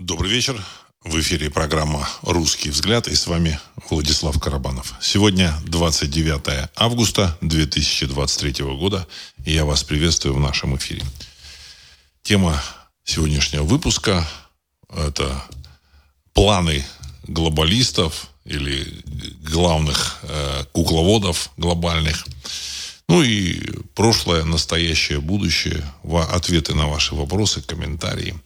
Добрый вечер. В эфире программа «Русский взгляд» и с вами Владислав Карабанов. Сегодня 29 августа 2023 года, и я вас приветствую в нашем эфире. Тема сегодняшнего выпуска – это планы глобалистов или главных э, кукловодов глобальных. Ну и прошлое, настоящее, будущее, ответы на ваши вопросы, комментарии –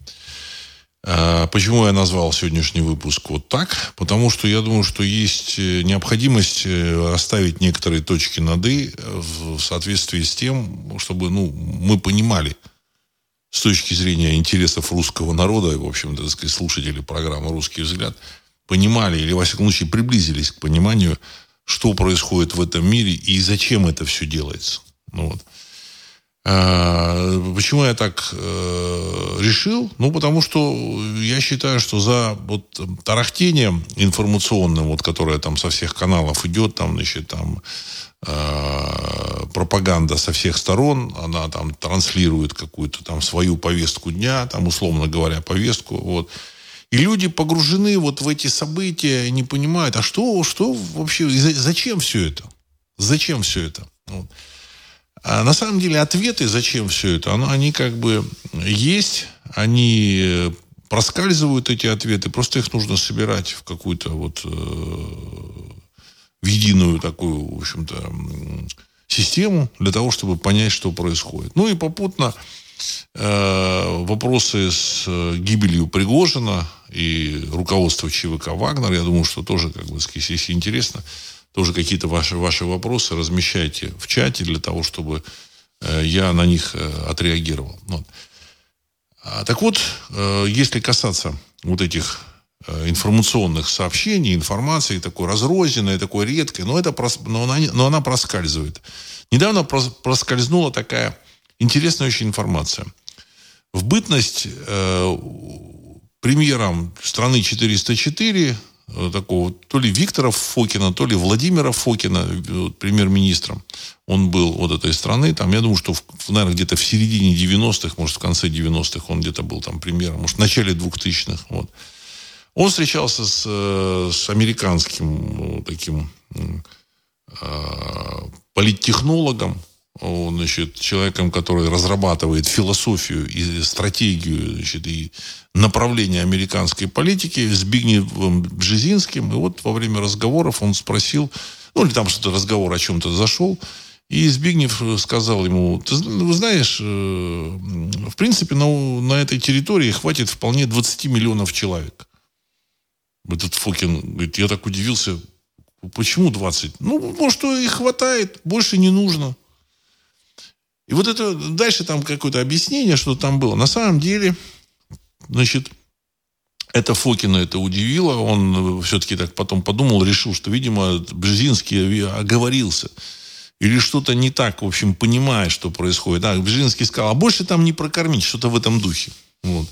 почему я назвал сегодняшний выпуск вот так? Потому что я думаю, что есть э, необходимость э, оставить некоторые точки над «и» в соответствии с тем, чтобы ну, мы понимали с точки зрения интересов русского народа, в общем-то, так сказать, слушатели программы «Русский взгляд», понимали или, во всяком случае, приблизились к пониманию, что происходит в этом мире и зачем это все делается. Ну, вот. А, почему я так э, решил? Ну, потому что я считаю, что за вот тарахтением информационным, вот, которое там со всех каналов идет, там, значит, там э, пропаганда со всех сторон, она там транслирует какую-то там свою повестку дня, там, условно говоря, повестку, вот. И люди погружены вот в эти события, не понимают, а что, что вообще, зачем все это? Зачем все это? Вот. А на самом деле ответы, зачем все это, они как бы есть, они э, проскальзывают эти ответы, просто их нужно собирать в какую-то вот э, в единую такую, в общем-то, систему для того, чтобы понять, что происходит. Ну и попутно э, вопросы с гибелью Пригожина и руководства ЧВК «Вагнер», я думаю, что тоже, как бы, если интересно, тоже какие-то ваши, ваши вопросы размещайте в чате для того, чтобы э, я на них э, отреагировал. Вот. А, так вот, э, если касаться вот этих информационных сообщений, информации такой разрозненной, такой редкой, но, это, но, она, но она проскальзывает. Недавно проскользнула такая интересная очень информация. В бытность э, премьером страны 404 Э, такого, то ли Виктора Фокина, то ли Владимира Фокина, э, премьер-министром. Он был вот этой страны. Там, я думаю, что, в, наверное, где-то в середине 90-х, может, в конце 90-х он где-то был там премьером, может, в начале 2000-х. Вот. Он встречался с, э, с американским таким э, политтехнологом, значит, человеком, который разрабатывает философию и стратегию значит, и направление американской политики с Бигневым Бжезинским. И вот во время разговоров он спросил, ну или там что-то разговор о чем-то зашел, и Збигнев сказал ему, ты вы знаешь, э, в принципе, на, на этой территории хватит вполне 20 миллионов человек. Этот Фокин говорит, я так удивился, почему 20? Ну, может, и хватает, больше не нужно. И вот это дальше там какое-то объяснение, что там было. На самом деле, значит, это Фокина это удивило. Он все-таки так потом подумал, решил, что, видимо, Бжезинский оговорился. Или что-то не так, в общем, понимая, что происходит. А Бжезинский сказал, а больше там не прокормить, что-то в этом духе. Вот.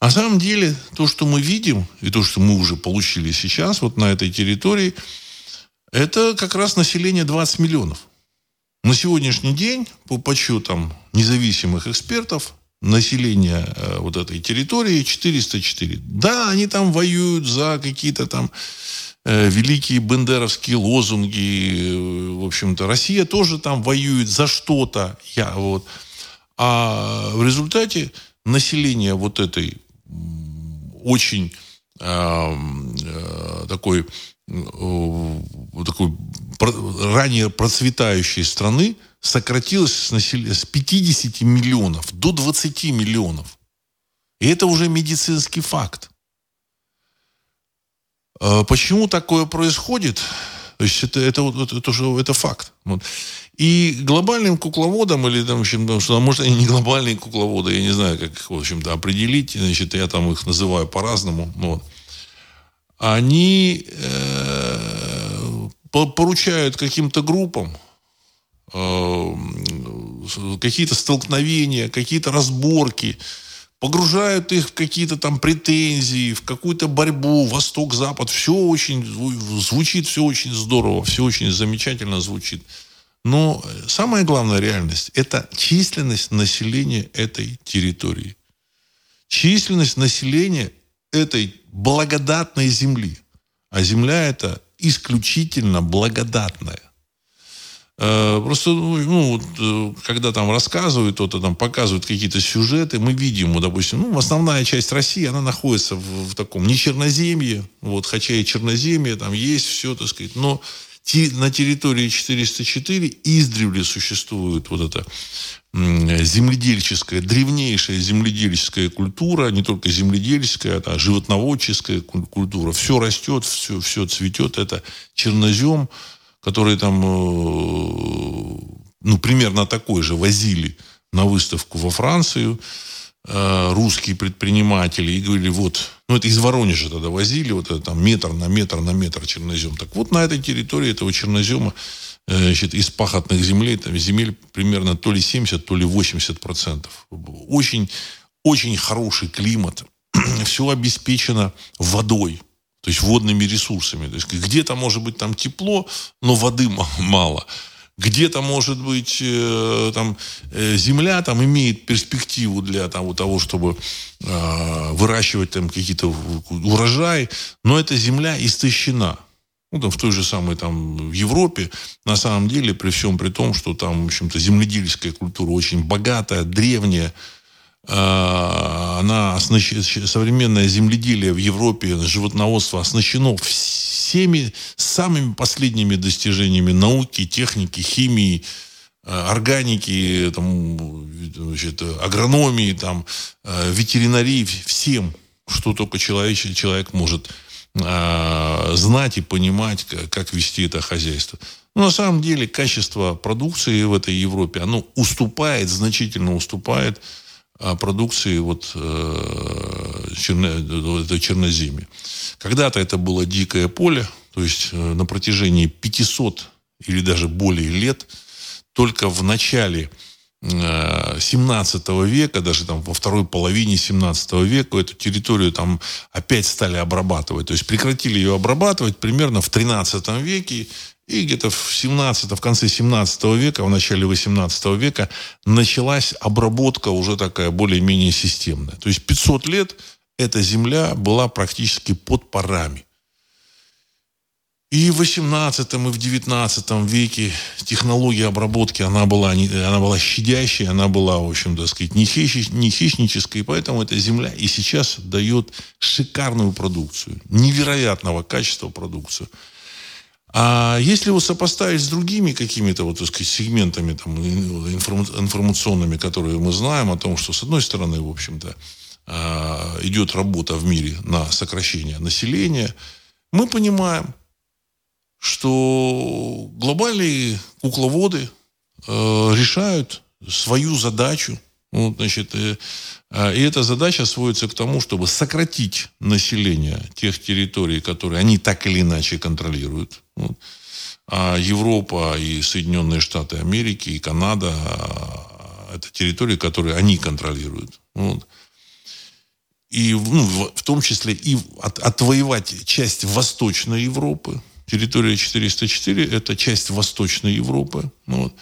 А на самом деле, то, что мы видим, и то, что мы уже получили сейчас, вот на этой территории, это как раз население 20 миллионов. На сегодняшний день, по подсчетам независимых экспертов, население э, вот этой территории 404. Да, они там воюют за какие-то там э, великие бендеровские лозунги. Э, в общем-то, Россия тоже там воюет за что-то. Я, вот. А в результате население вот этой очень такой такой ранее процветающей страны сократилось с, насел... с 50 миллионов до 20 миллионов. И это уже медицинский факт. А почему такое происходит? То есть это, это, это, это уже это факт. Вот. И глобальным кукловодам, или там, в общем, что, может, они не глобальные кукловоды, я не знаю, как их, в общем-то, определить, значит, я там их называю по-разному. Вот они э, поручают каким-то группам э, какие-то столкновения, какие-то разборки, погружают их в какие-то там претензии, в какую-то борьбу, восток-запад. Все очень звучит, все очень здорово, все очень замечательно звучит. Но самая главная реальность – это численность населения этой территории. численность населения этой благодатной земли. А земля это исключительно благодатная. Э, просто, ну, ну э, когда там рассказывают, то-то там показывают какие-то сюжеты, мы видим, допустим, ну, основная часть России, она находится в, в таком не черноземье, вот, хотя и черноземье, там есть все, так сказать, но на территории 404 издревле существует вот эта земледельческая, древнейшая земледельческая культура, не только земледельческая, а животноводческая культура. Все растет, все, все цветет. Это чернозем, который там, э, ну, примерно такой же возили на выставку во Францию русские предприниматели и говорили, вот, ну, это из Воронежа тогда возили, вот это там метр на метр на метр чернозем. Так вот, на этой территории этого чернозема э, значит, из пахотных землей, там, земель примерно то ли 70, то ли 80 процентов. Очень, очень хороший климат. Все обеспечено водой. То есть водными ресурсами. То есть где-то может быть там тепло, но воды мало. Где-то может быть э, там э, земля там имеет перспективу для того, того чтобы э, выращивать там какие-то урожаи, но эта земля истощена. Ну, там, в той же самой там в Европе, на самом деле, при всем при том, что там, в общем-то, земледельская культура очень богатая, древняя, она оснащена, современное земледелие в Европе, животноводство оснащено всеми самыми последними достижениями науки, техники, химии, а, органики, там, значит, агрономии, там, а, ветеринарии, всем, что только человек, человек может знать и понимать, как вести это хозяйство. Но на самом деле качество продукции в этой Европе, оно уступает, значительно уступает продукции вот, э, черно, черноземья. Когда-то это было дикое поле, то есть э, на протяжении 500 или даже более лет только в начале 17 э, века, даже там во второй половине 17 века эту территорию там опять стали обрабатывать. То есть прекратили ее обрабатывать примерно в 13 веке и где-то в 17, в конце 17 века, в начале 18 века началась обработка уже такая более-менее системная. То есть 500 лет эта земля была практически под парами. И в 18 и в 19 веке технология обработки, она была, она была щадящей, она была, в общем, так сказать, не, хищ, не хищнической, поэтому эта земля и сейчас дает шикарную продукцию, невероятного качества продукцию. А если его сопоставить с другими какими-то вот, так сказать, сегментами там, информационными, которые мы знаем о том, что, с одной стороны, в общем-то, а, идет работа в мире на сокращение населения, мы понимаем, что глобальные кукловоды э, решают свою задачу – вот, значит, и, а, и эта задача сводится к тому, чтобы сократить население тех территорий, которые они так или иначе контролируют. А Европа и Соединенные Штаты Америки и Канада а, это территории, которые они контролируют. Вот. И ну, в том числе и от, отвоевать часть Восточной Европы. Территория 404 – это часть Восточной Европы. Вот.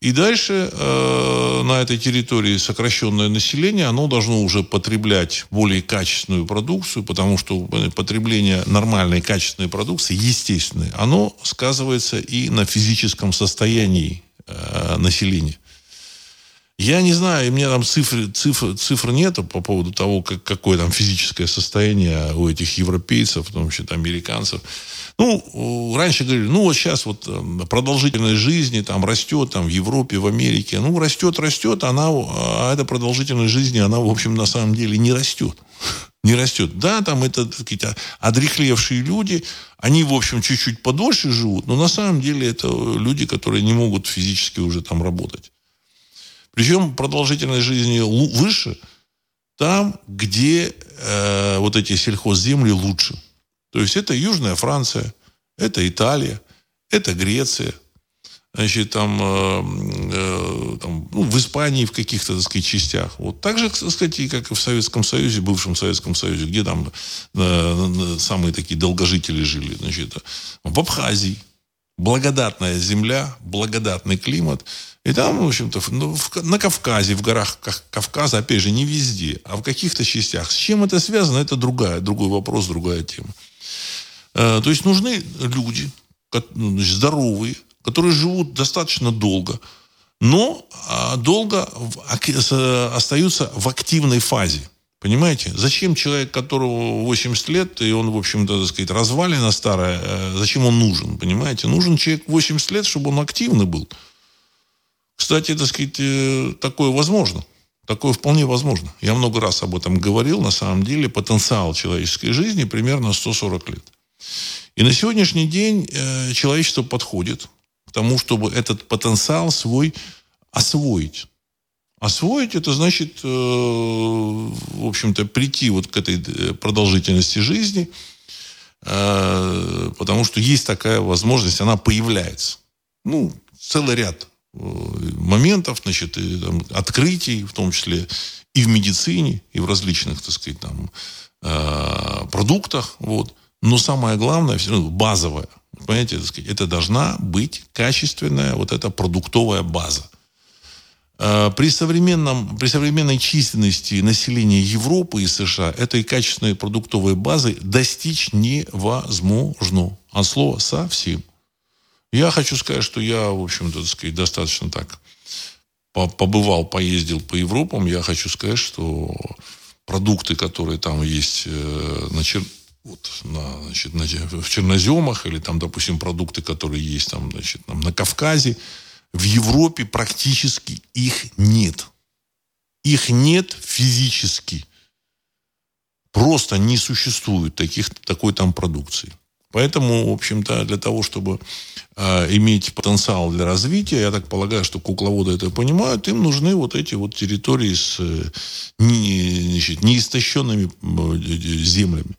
И дальше э, на этой территории сокращенное население, оно должно уже потреблять более качественную продукцию, потому что потребление нормальной качественной продукции, естественной, оно сказывается и на физическом состоянии э, населения. Я не знаю, у меня там цифр, цифр, цифр нету по поводу того, как, какое там физическое состояние у этих европейцев, в том числе американцев. Ну, раньше говорили, ну, вот сейчас вот эм, продолжительность жизни там растет, там, в Европе, в Америке. Ну, растет, растет, она, а эта продолжительность жизни, она, в общем, на самом деле не растет. Не растет. Да, там это какие-то одрехлевшие люди, они, в общем, чуть-чуть подольше живут, но на самом деле это люди, которые не могут физически уже там работать. Причем продолжительность жизни выше там, где э, вот эти сельхозземли лучше. То есть это Южная Франция, это Италия, это Греция, значит, там, э, э, там ну, в Испании в каких-то, так сказать, частях. Вот так же, так сказать, как и в Советском Союзе, бывшем Советском Союзе, где там э, самые такие долгожители жили, значит, в Абхазии, благодатная земля, благодатный климат. И там, в общем-то, ну, в, на Кавказе, в горах Кавказа, опять же, не везде, а в каких-то частях. С чем это связано, это другая, другой вопрос, другая тема. Э, то есть нужны люди, ну, здоровые, которые живут достаточно долго, но а, долго остаются в активной фазе. Понимаете? Зачем человек, которого 80 лет, и он, в общем-то, так сказать, развалина старая, э, зачем он нужен? Понимаете? Нужен человек 80 лет, чтобы он активный был. Кстати, так сказать, э, такое возможно. Такое вполне возможно. Я много раз об этом говорил. На самом деле потенциал человеческой жизни примерно 140 лет. И на сегодняшний день э, человечество подходит к тому, чтобы этот потенциал свой освоить. Освоить это значит, э, в общем-то, прийти вот к этой э, продолжительности жизни, э, потому что есть такая возможность, она появляется. Ну, целый ряд моментов, значит, и, там, открытий, в том числе и в медицине, и в различных, так сказать, там, продуктах, вот. Но самое главное, все равно базовое, понимаете, так сказать, это должна быть качественная вот эта продуктовая база. Э, при, современном, при современной численности населения Европы и США этой качественной продуктовой базы достичь невозможно. От слова совсем. Я хочу сказать, что я, в общем-то, сказать, достаточно так побывал, поездил по Европам. Я хочу сказать, что продукты, которые там есть э, на, чер... вот, на, значит, на, в черноземах, или там, допустим, продукты, которые есть там, значит, там, на Кавказе, в Европе практически их нет. Их нет физически. Просто не существует таких, такой там продукции. Поэтому, в общем-то, для того, чтобы э, иметь потенциал для развития, я так полагаю, что кукловоды это понимают, им нужны вот эти вот территории с э, не, значит, неистощенными э, землями.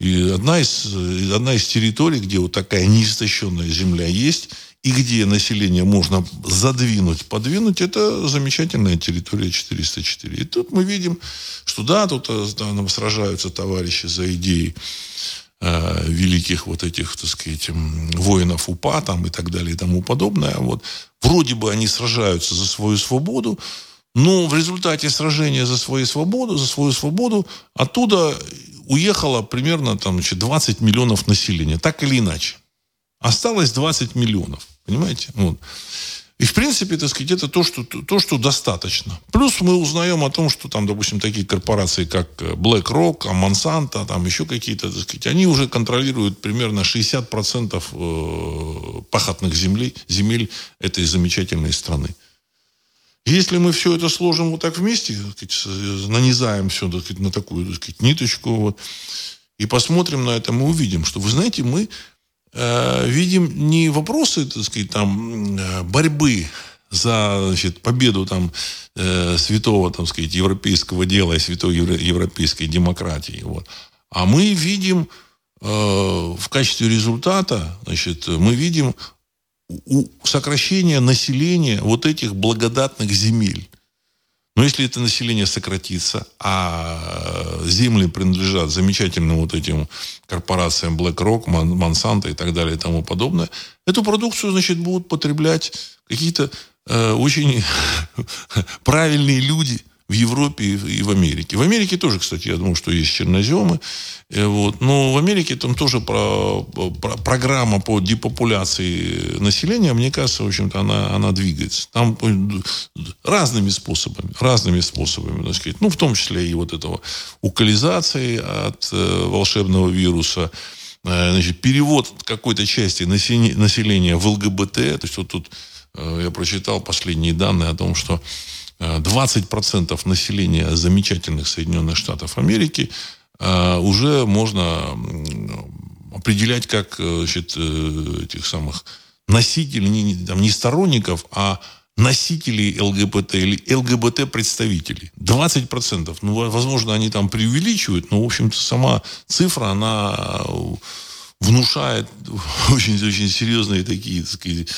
И одна из, одна из территорий, где вот такая неистощенная земля есть, и где население можно задвинуть, подвинуть, это замечательная территория 404. И тут мы видим, что да, тут да, нам сражаются товарищи за идеи э, великих вот этих, так сказать, воинов УПА там и так далее и тому подобное. Вот. Вроде бы они сражаются за свою свободу, но в результате сражения за свою свободу, за свою свободу, оттуда уехало примерно там, значит, 20 миллионов населения, так или иначе. Осталось 20 миллионов. Понимаете? Вот. И, в принципе, так сказать, это то что, то, что достаточно. Плюс мы узнаем о том, что там, допустим, такие корпорации, как BlackRock, а Monsanto, там еще какие-то, так сказать, они уже контролируют примерно 60% э, пахотных землей, земель этой замечательной страны. Если мы все это сложим вот так вместе, так сказать, нанизаем все так сказать, на такую так сказать, ниточку, вот, и посмотрим на это, мы увидим, что, вы знаете, мы Э, видим не вопросы, так сказать, там, э, борьбы за значит, победу там, э, святого там, сказать, европейского дела и святой европейской демократии. Вот. А мы видим э, в качестве результата, значит, мы видим у, сокращение населения вот этих благодатных земель. Но если это население сократится, а земли принадлежат замечательным вот этим корпорациям BlackRock, Monsanto и так далее и тому подобное, эту продукцию, значит, будут потреблять какие-то э, очень правильные люди – в Европе и в Америке. В Америке тоже, кстати, я думаю, что есть черноземы. Э, вот. Но в Америке там тоже про, про, программа по депопуляции населения, мне кажется, в общем-то, она, она двигается. Там э, разными способами, разными способами, так сказать. Ну, в том числе и вот этого укализации от э, волшебного вируса, э, значит, перевод какой-то части населения в ЛГБТ. То есть вот тут э, я прочитал последние данные о том, что 20% населения замечательных Соединенных Штатов Америки э, уже можно определять как э, значит, э, этих самых носителей, не, там, не сторонников, а носителей ЛГБТ или ЛГБТ-представителей. 20%. Ну, возможно, они там преувеличивают, но, в общем-то, сама цифра, она внушает очень-очень серьезные такие, так сказать,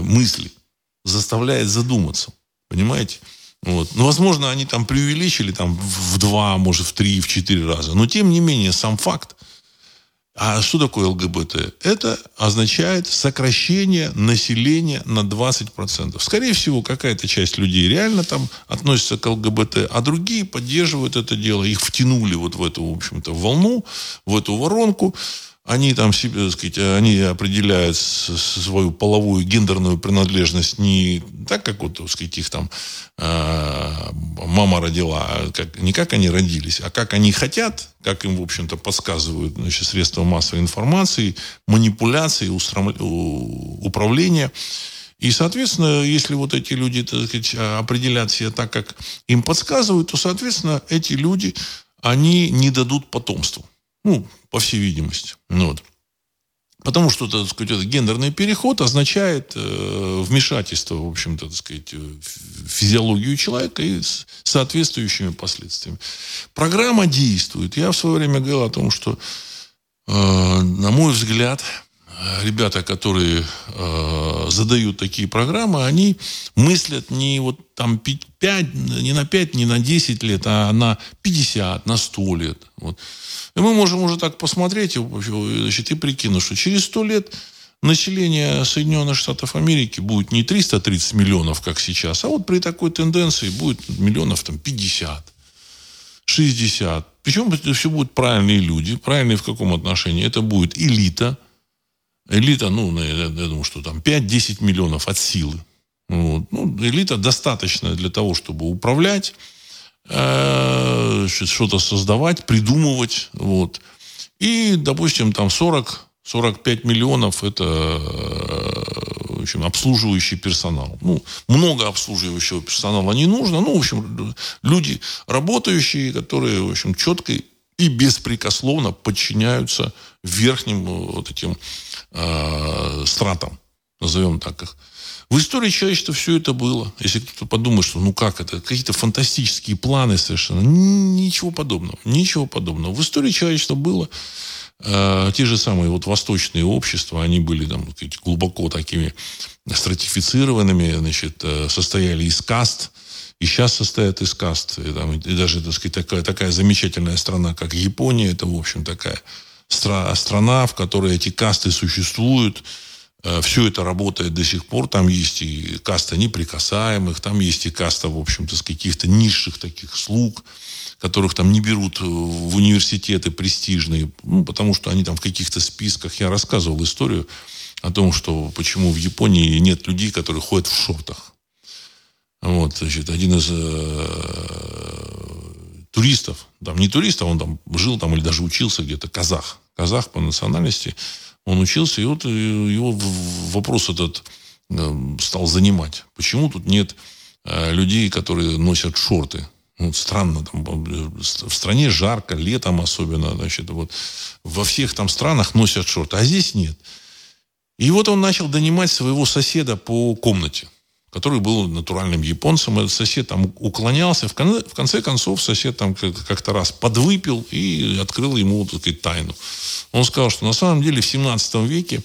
мысли, заставляет задуматься. Понимаете? Вот. Ну, возможно, они там преувеличили там, в два, может, в три, в четыре раза. Но, тем не менее, сам факт А что такое ЛГБТ? Это означает сокращение населения на 20%. Скорее всего, какая-то часть людей реально там относится к ЛГБТ, а другие поддерживают это дело. Их втянули вот в эту, в общем-то, волну, в эту воронку они там себе, так сказать, они определяют свою половую гендерную принадлежность не так, как вот, так сказать, их там э, мама родила, а как, не как они родились, а как они хотят, как им, в общем-то, подсказывают значит, средства массовой информации, манипуляции, управления. И, соответственно, если вот эти люди, так сказать, определят себя так, как им подсказывают, то, соответственно, эти люди, они не дадут потомству. Ну, по всей видимости. Ну, вот. Потому что, так сказать, этот гендерный переход означает э, вмешательство, в общем-то, так сказать, в физиологию человека и с соответствующими последствиями. Программа действует. Я в свое время говорил о том, что, э, на мой взгляд, ребята, которые э, задают такие программы, они мыслят не вот там 5, не на 5, не на 10 лет, а на 50, на 100 лет. Вот. И мы можем уже так посмотреть значит, и прикинуть, что через 100 лет население Соединенных Штатов Америки будет не 330 миллионов, как сейчас, а вот при такой тенденции будет миллионов там 50, 60. Причем все будут правильные люди. Правильные в каком отношении? Это будет элита. Элита, ну, я, я думаю, что там 5-10 миллионов от силы. Вот. Ну, элита достаточная для того, чтобы управлять, Э, что-то создавать, придумывать. Вот. И, допустим, там 40 45 миллионов – это э, в общем, обслуживающий персонал. Ну, много обслуживающего персонала не нужно. Ну, в общем, люди работающие, которые, в общем, четко и беспрекословно подчиняются верхним вот этим э, стратам, назовем так их. В истории человечества все это было. Если кто-то подумает, что ну как это, какие-то фантастические планы совершенно. Ничего подобного. Ничего подобного. В истории человечества было э, те же самые вот восточные общества, они были там глубоко такими стратифицированными, значит, э, состояли из каст, и сейчас состоят из каст. И, там, и даже, так сказать, такая, такая замечательная страна, как Япония, это, в общем, такая стра- страна, в которой эти касты существуют, Э, все это работает до сих пор. Там есть и каста неприкасаемых, там есть и каста, в общем-то, с каких-то низших таких слуг, которых там не берут в университеты престижные, ну, потому что они там в каких-то списках. Я рассказывал историю о том, что почему в Японии нет людей, которые ходят в шортах. Вот, значит, один из э, туристов, там не туристов, он там жил там или даже учился где-то, казах. Казах по национальности – он учился, и вот э, его вопрос этот э, стал занимать. Почему тут нет э, людей, которые носят шорты? Ну, странно, там, в стране жарко, летом особенно, значит, вот, во всех там странах носят шорты, а здесь нет. И вот он начал донимать своего соседа по комнате, который был натуральным японцем. Этот сосед там уклонялся. В конце, в конце концов, сосед там как-то раз подвыпил и открыл ему вот эту тайну. Он сказал, что на самом деле в 17 веке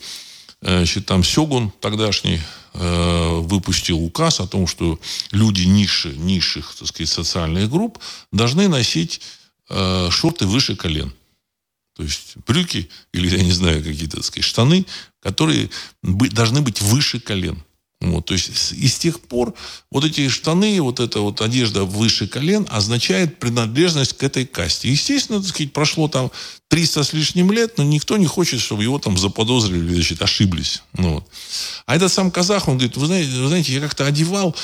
э, значит, там Сёгун тогдашний э, выпустил указ о том, что люди ниши, низших так сказать, социальных групп должны носить э, шорты выше колен. То есть брюки или, я не знаю, какие-то так сказать, штаны, которые должны быть выше колен. Вот, то есть и с тех пор вот эти штаны, вот эта вот одежда выше колен означает принадлежность к этой касте. Естественно, так сказать, прошло там 300 с лишним лет, но никто не хочет, чтобы его там заподозрили, значит, ошиблись. Ну, вот. А этот сам казах, он говорит, вы знаете, вы знаете я как-то одевал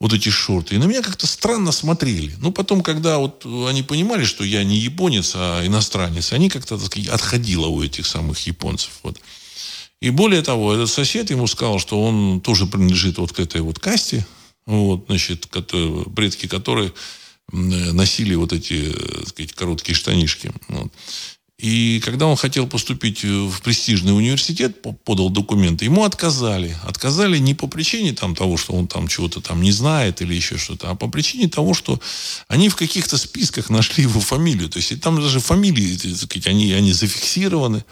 вот эти шорты, и на меня как-то странно смотрели. Ну, потом, когда вот они понимали, что я не японец, а иностранец, они как-то, так сказать, отходило у этих самых японцев. Вот. И более того, этот сосед ему сказал, что он тоже принадлежит вот к этой вот касте, вот, значит, предки которой носили вот эти, так сказать, короткие штанишки. Вот. И когда он хотел поступить в престижный университет, подал документы, ему отказали. Отказали не по причине там, того, что он там чего-то там не знает или еще что-то, а по причине того, что они в каких-то списках нашли его фамилию. То есть там даже фамилии, так сказать, они, они зафиксированы.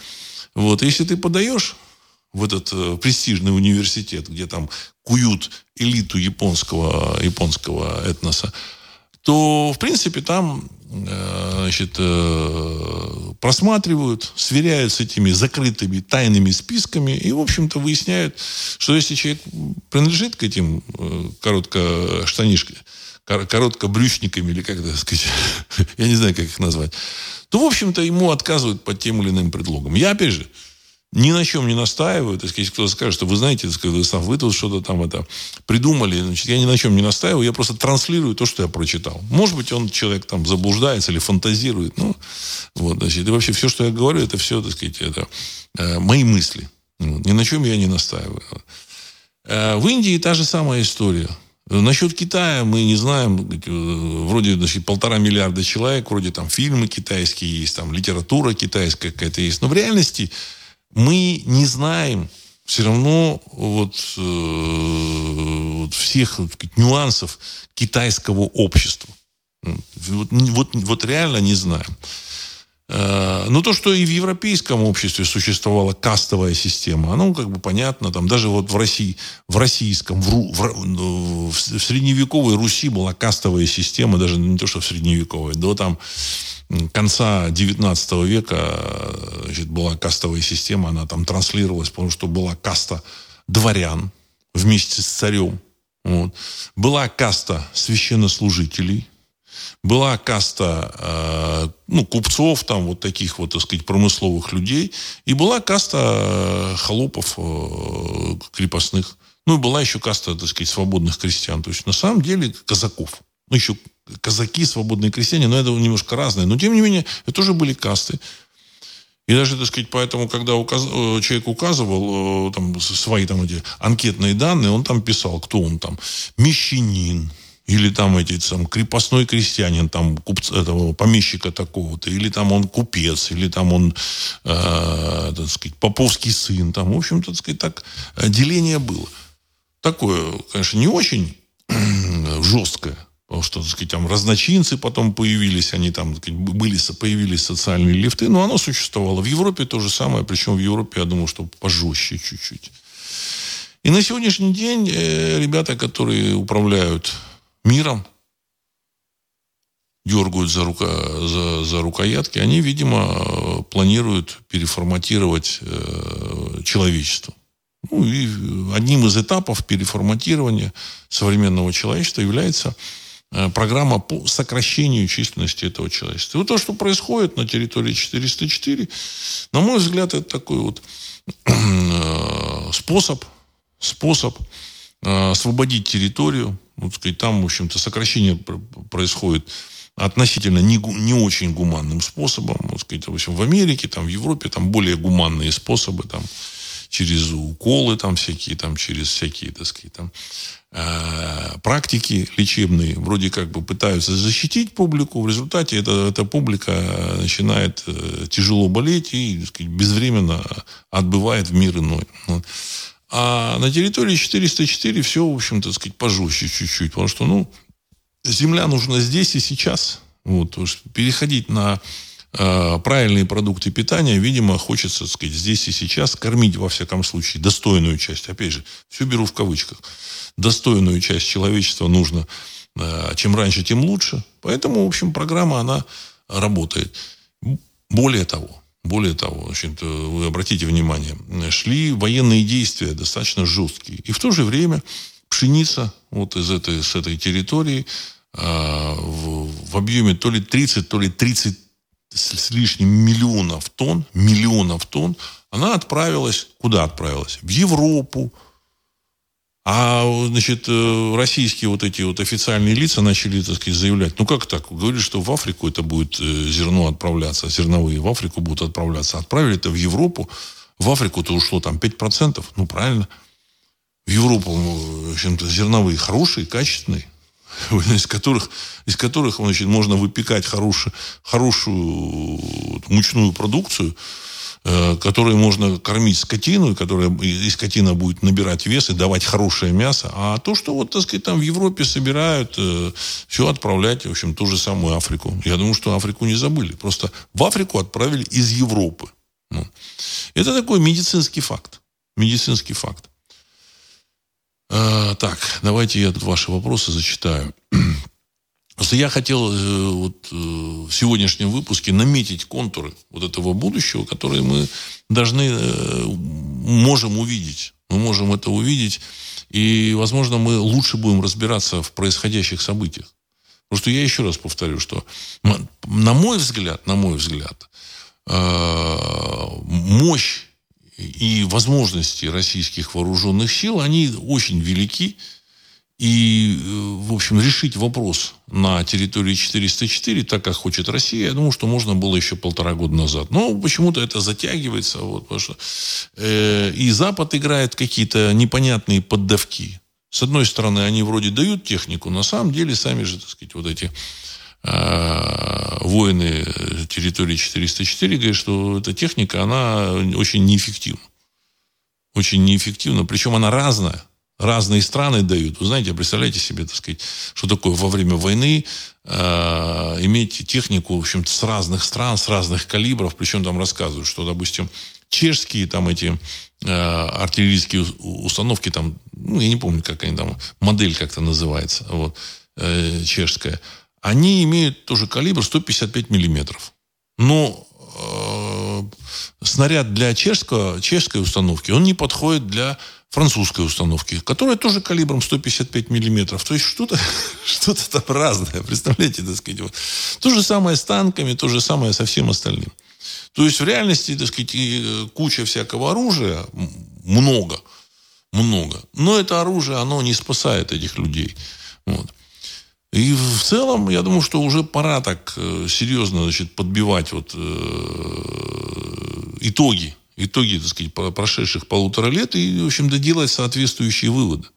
Вот. Если ты подаешь в этот э, престижный университет, где там куют элиту японского, японского этноса, то, в принципе, там э, значит, э, просматривают, сверяют с этими закрытыми тайными списками и, в общем-то, выясняют, что если человек принадлежит к этим э, короткоштанишкам, короткобрючниками, или как это сказать, я не знаю, как их назвать, то, в общем-то, ему отказывают под тем или иным предлогом. Я, опять же, ни на чем не настаиваю. То есть, если кто-то скажет, что вы знаете, Владислав, вы тут что-то там это придумали, значит, я ни на чем не настаиваю, я просто транслирую то, что я прочитал. Может быть, он, человек там заблуждается или фантазирует. Ну, вот, значит, и вообще все, что я говорю, это все, так сказать, это э, мои мысли. Вот, ни на чем я не настаиваю. Э, в Индии та же самая история. Насчет Китая мы не знаем. Вроде значит, полтора миллиарда человек, вроде там фильмы китайские есть, там литература китайская какая-то есть. Но в реальности мы не знаем все равно вот, э, вот всех вот, нюансов китайского общества. Вот, вот, вот реально не знаем. Э, но то, что и в европейском обществе существовала кастовая система, оно как бы понятно. Там даже вот в России, в российском, в, в, в средневековой Руси была кастовая система, даже не то, что в средневековой, до там конца 19 века значит, была кастовая система, она там транслировалась, потому что была каста дворян вместе с царем. Вот. Была каста священнослужителей, была каста э, ну, купцов, там вот таких вот, так сказать, промысловых людей, и была каста э, холопов э, крепостных. Ну, и была еще каста, так сказать, свободных крестьян. То есть, на самом деле, казаков. Ну, еще казаки, свободные крестьяне, но это немножко разное. Но, тем не менее, это тоже были касты. И даже, так сказать, поэтому, когда указ... Человек указывал там, свои там, эти анкетные данные, он там писал, кто он там. Мещанин, или там эти там крепостной крестьянин, там купца, этого помещика такого-то, или там он купец, или там он, э, так сказать, поповский сын, там, в общем, так сказать, так э, деление было. Такое, конечно, не очень жесткое, Потому что, так сказать, там разночинцы потом появились, они там, так сказать, были, появились социальные лифты, но оно существовало. В Европе то же самое, причем в Европе, я думаю, что пожестче чуть-чуть. И на сегодняшний день э, ребята, которые управляют миром, дергают за, рука, за, за рукоятки, они, видимо, планируют переформатировать э, человечество. Ну, и одним из этапов переформатирования современного человечества является Э, программа по сокращению численности этого человечества. И вот то, что происходит на территории 404, на мой взгляд, это такой вот э, способ, способ э, освободить территорию. Вот, сказать, там, в общем-то, сокращение происходит относительно не, не очень гуманным способом. Вот, сказать, в, общем, в Америке, там, в Европе там более гуманные способы. Там, через уколы там всякие, там через всякие, так сказать, там э, практики лечебные вроде как бы пытаются защитить публику, в результате эта, эта публика начинает э, тяжело болеть и так сказать, безвременно отбывает в мир иной. Вот. А на территории 404 все, в общем-то, сказать, пожестче чуть-чуть, потому что, ну, земля нужна здесь и сейчас. Вот, переходить на Э, правильные продукты питания, видимо, хочется, так сказать, здесь и сейчас кормить, во всяком случае, достойную часть. Опять же, все беру в кавычках. Достойную часть человечества нужно. Э, чем раньше, тем лучше. Поэтому, в общем, программа, она работает. Более того, более того, значит, вы обратите внимание, шли военные действия достаточно жесткие. И в то же время пшеница вот из этой, с этой территории э, в, в объеме то ли 30, то ли 30 с лишним миллионов тонн, миллионов тонн, она отправилась, куда отправилась? В Европу. А, значит, э, российские вот эти вот официальные лица начали, так сказать, заявлять, ну как так? Говорили, что в Африку это будет э, зерно отправляться, зерновые в Африку будут отправляться. Отправили это в Европу. В Африку-то ушло там 5%. Ну, правильно. В Европу, ну, в общем-то, зерновые хорошие, качественные из которых, из которых значит, можно выпекать хорошую, хорошую мучную продукцию, э, которой можно кормить скотину, которая, и скотина будет набирать вес и давать хорошее мясо. А то, что вот, так сказать, там в Европе собирают, э, все отправлять, в общем, ту же самую Африку. Я думаю, что Африку не забыли. Просто в Африку отправили из Европы. Ну. Это такой медицинский факт. Медицинский факт. А, так, давайте я тут ваши вопросы зачитаю. Просто я хотел э, вот, э, в сегодняшнем выпуске наметить контуры вот этого будущего, которые мы должны, э, можем увидеть. Мы можем это увидеть, и, возможно, мы лучше будем разбираться в происходящих событиях. Потому что я еще раз повторю, что, на мой взгляд, на мой взгляд, мощь и возможности российских вооруженных сил, они очень велики. И, э, в общем, решить вопрос на территории 404, так как хочет Россия, я думаю, что можно было еще полтора года назад. Но почему-то это затягивается. Вот, потому что, э, и Запад играет какие-то непонятные поддавки. С одной стороны, они вроде дают технику, на самом деле сами же, так сказать, вот эти э, воины территории 404 говорят, что эта техника, она очень неэффективна. Очень неэффективна, причем она разная разные страны дают. Вы знаете, представляете себе, так сказать, что такое во время войны э, иметь технику, в общем с разных стран, с разных калибров, причем там рассказывают, что, допустим, чешские там эти э, артиллерийские установки, там, ну, я не помню, как они там, модель как-то называется, вот, э, чешская, они имеют тоже калибр 155 миллиметров. Но э, снаряд для чешского, чешской установки, он не подходит для французской установки, которая тоже калибром 155 миллиметров. То есть что-то что там разное. Представляете, так сказать. Вот. То же самое с танками, то же самое со всем остальным. То есть в реальности, так сказать, э, куча всякого оружия, много, много. Но это оружие, оно не спасает этих людей. Вот. И в целом, я думаю, что уже пора так э, серьезно значит, подбивать вот, э, итоги итоги, так сказать, прошедших полутора лет и, в общем-то, делать соответствующие выводы.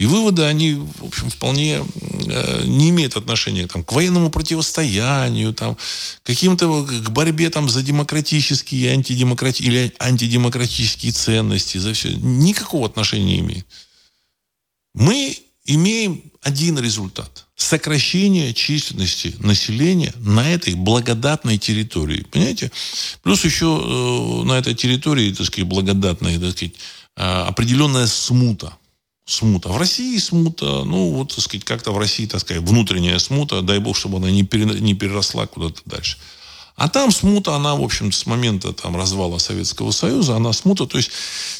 И выводы, они, в общем, вполне э, не имеют отношения там, к военному противостоянию, там, каким-то к борьбе там, за демократические и антидемократи... или антидемократические ценности, за все. Никакого отношения не имеет. Мы имеем один результат. Сокращение численности населения на этой благодатной территории. Понимаете? Плюс еще э, на этой территории, так сказать, благодатная, так сказать, э, определенная смута. Смута. В России смута, ну, вот, так сказать, как-то в России, так сказать, внутренняя смута, дай бог, чтобы она не, пере, не переросла куда-то дальше. А там смута, она, в общем с момента там, развала Советского Союза, она смута, то есть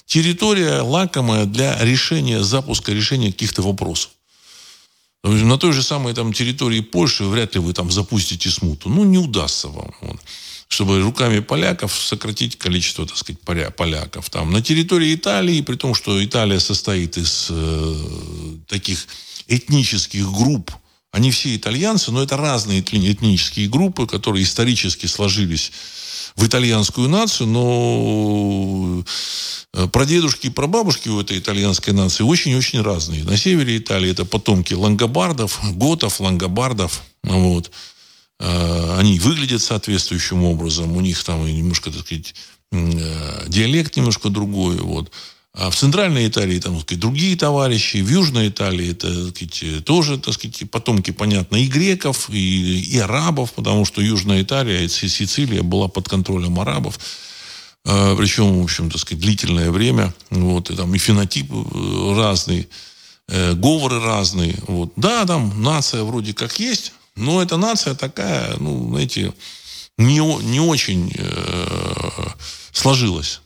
территория лакомая для решения, запуска решения каких-то вопросов. На той же самой там, территории Польши вряд ли вы там запустите смуту. Ну, не удастся вам. Вот. Чтобы руками поляков сократить количество, так сказать, поляков. Там, на территории Италии, при том, что Италия состоит из э, таких этнических групп, они все итальянцы, но это разные этнические группы, которые исторически сложились в итальянскую нацию, но э, прадедушки и прабабушки у этой итальянской нации очень-очень разные. На севере Италии это потомки лангобардов, готов, лангобардов. Вот. Э, они выглядят соответствующим образом. У них там немножко, так сказать, э, диалект немножко другой. Вот. А в Центральной Италии там, так сказать, другие товарищи, в Южной Италии это так сказать, тоже так сказать, потомки, понятно, и греков, и, и арабов, потому что Южная Италия и Сицилия была под контролем арабов. А, причем, в общем, так сказать, длительное время. Вот, и там и фенотип э, разный, э, говоры разные. Вот. Да, там нация вроде как есть, но эта нация такая, ну, знаете, не, не очень э, сложилась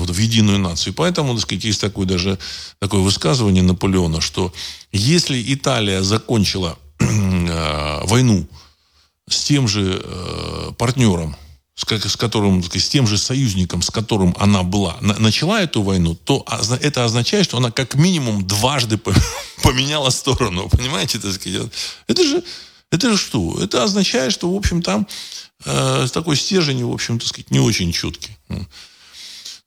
вот в единую нацию. Поэтому, так сказать, есть такое даже такое высказывание Наполеона, что если Италия закончила э, войну с тем же э, партнером, с, с которым, с тем же союзником, с которым она была, на, начала эту войну, то это означает, что она как минимум дважды поменяла сторону. Понимаете, так сказать? Это же, это же что? Это означает, что, в общем, там э, такой стержень, в общем, так сказать, не очень четкий.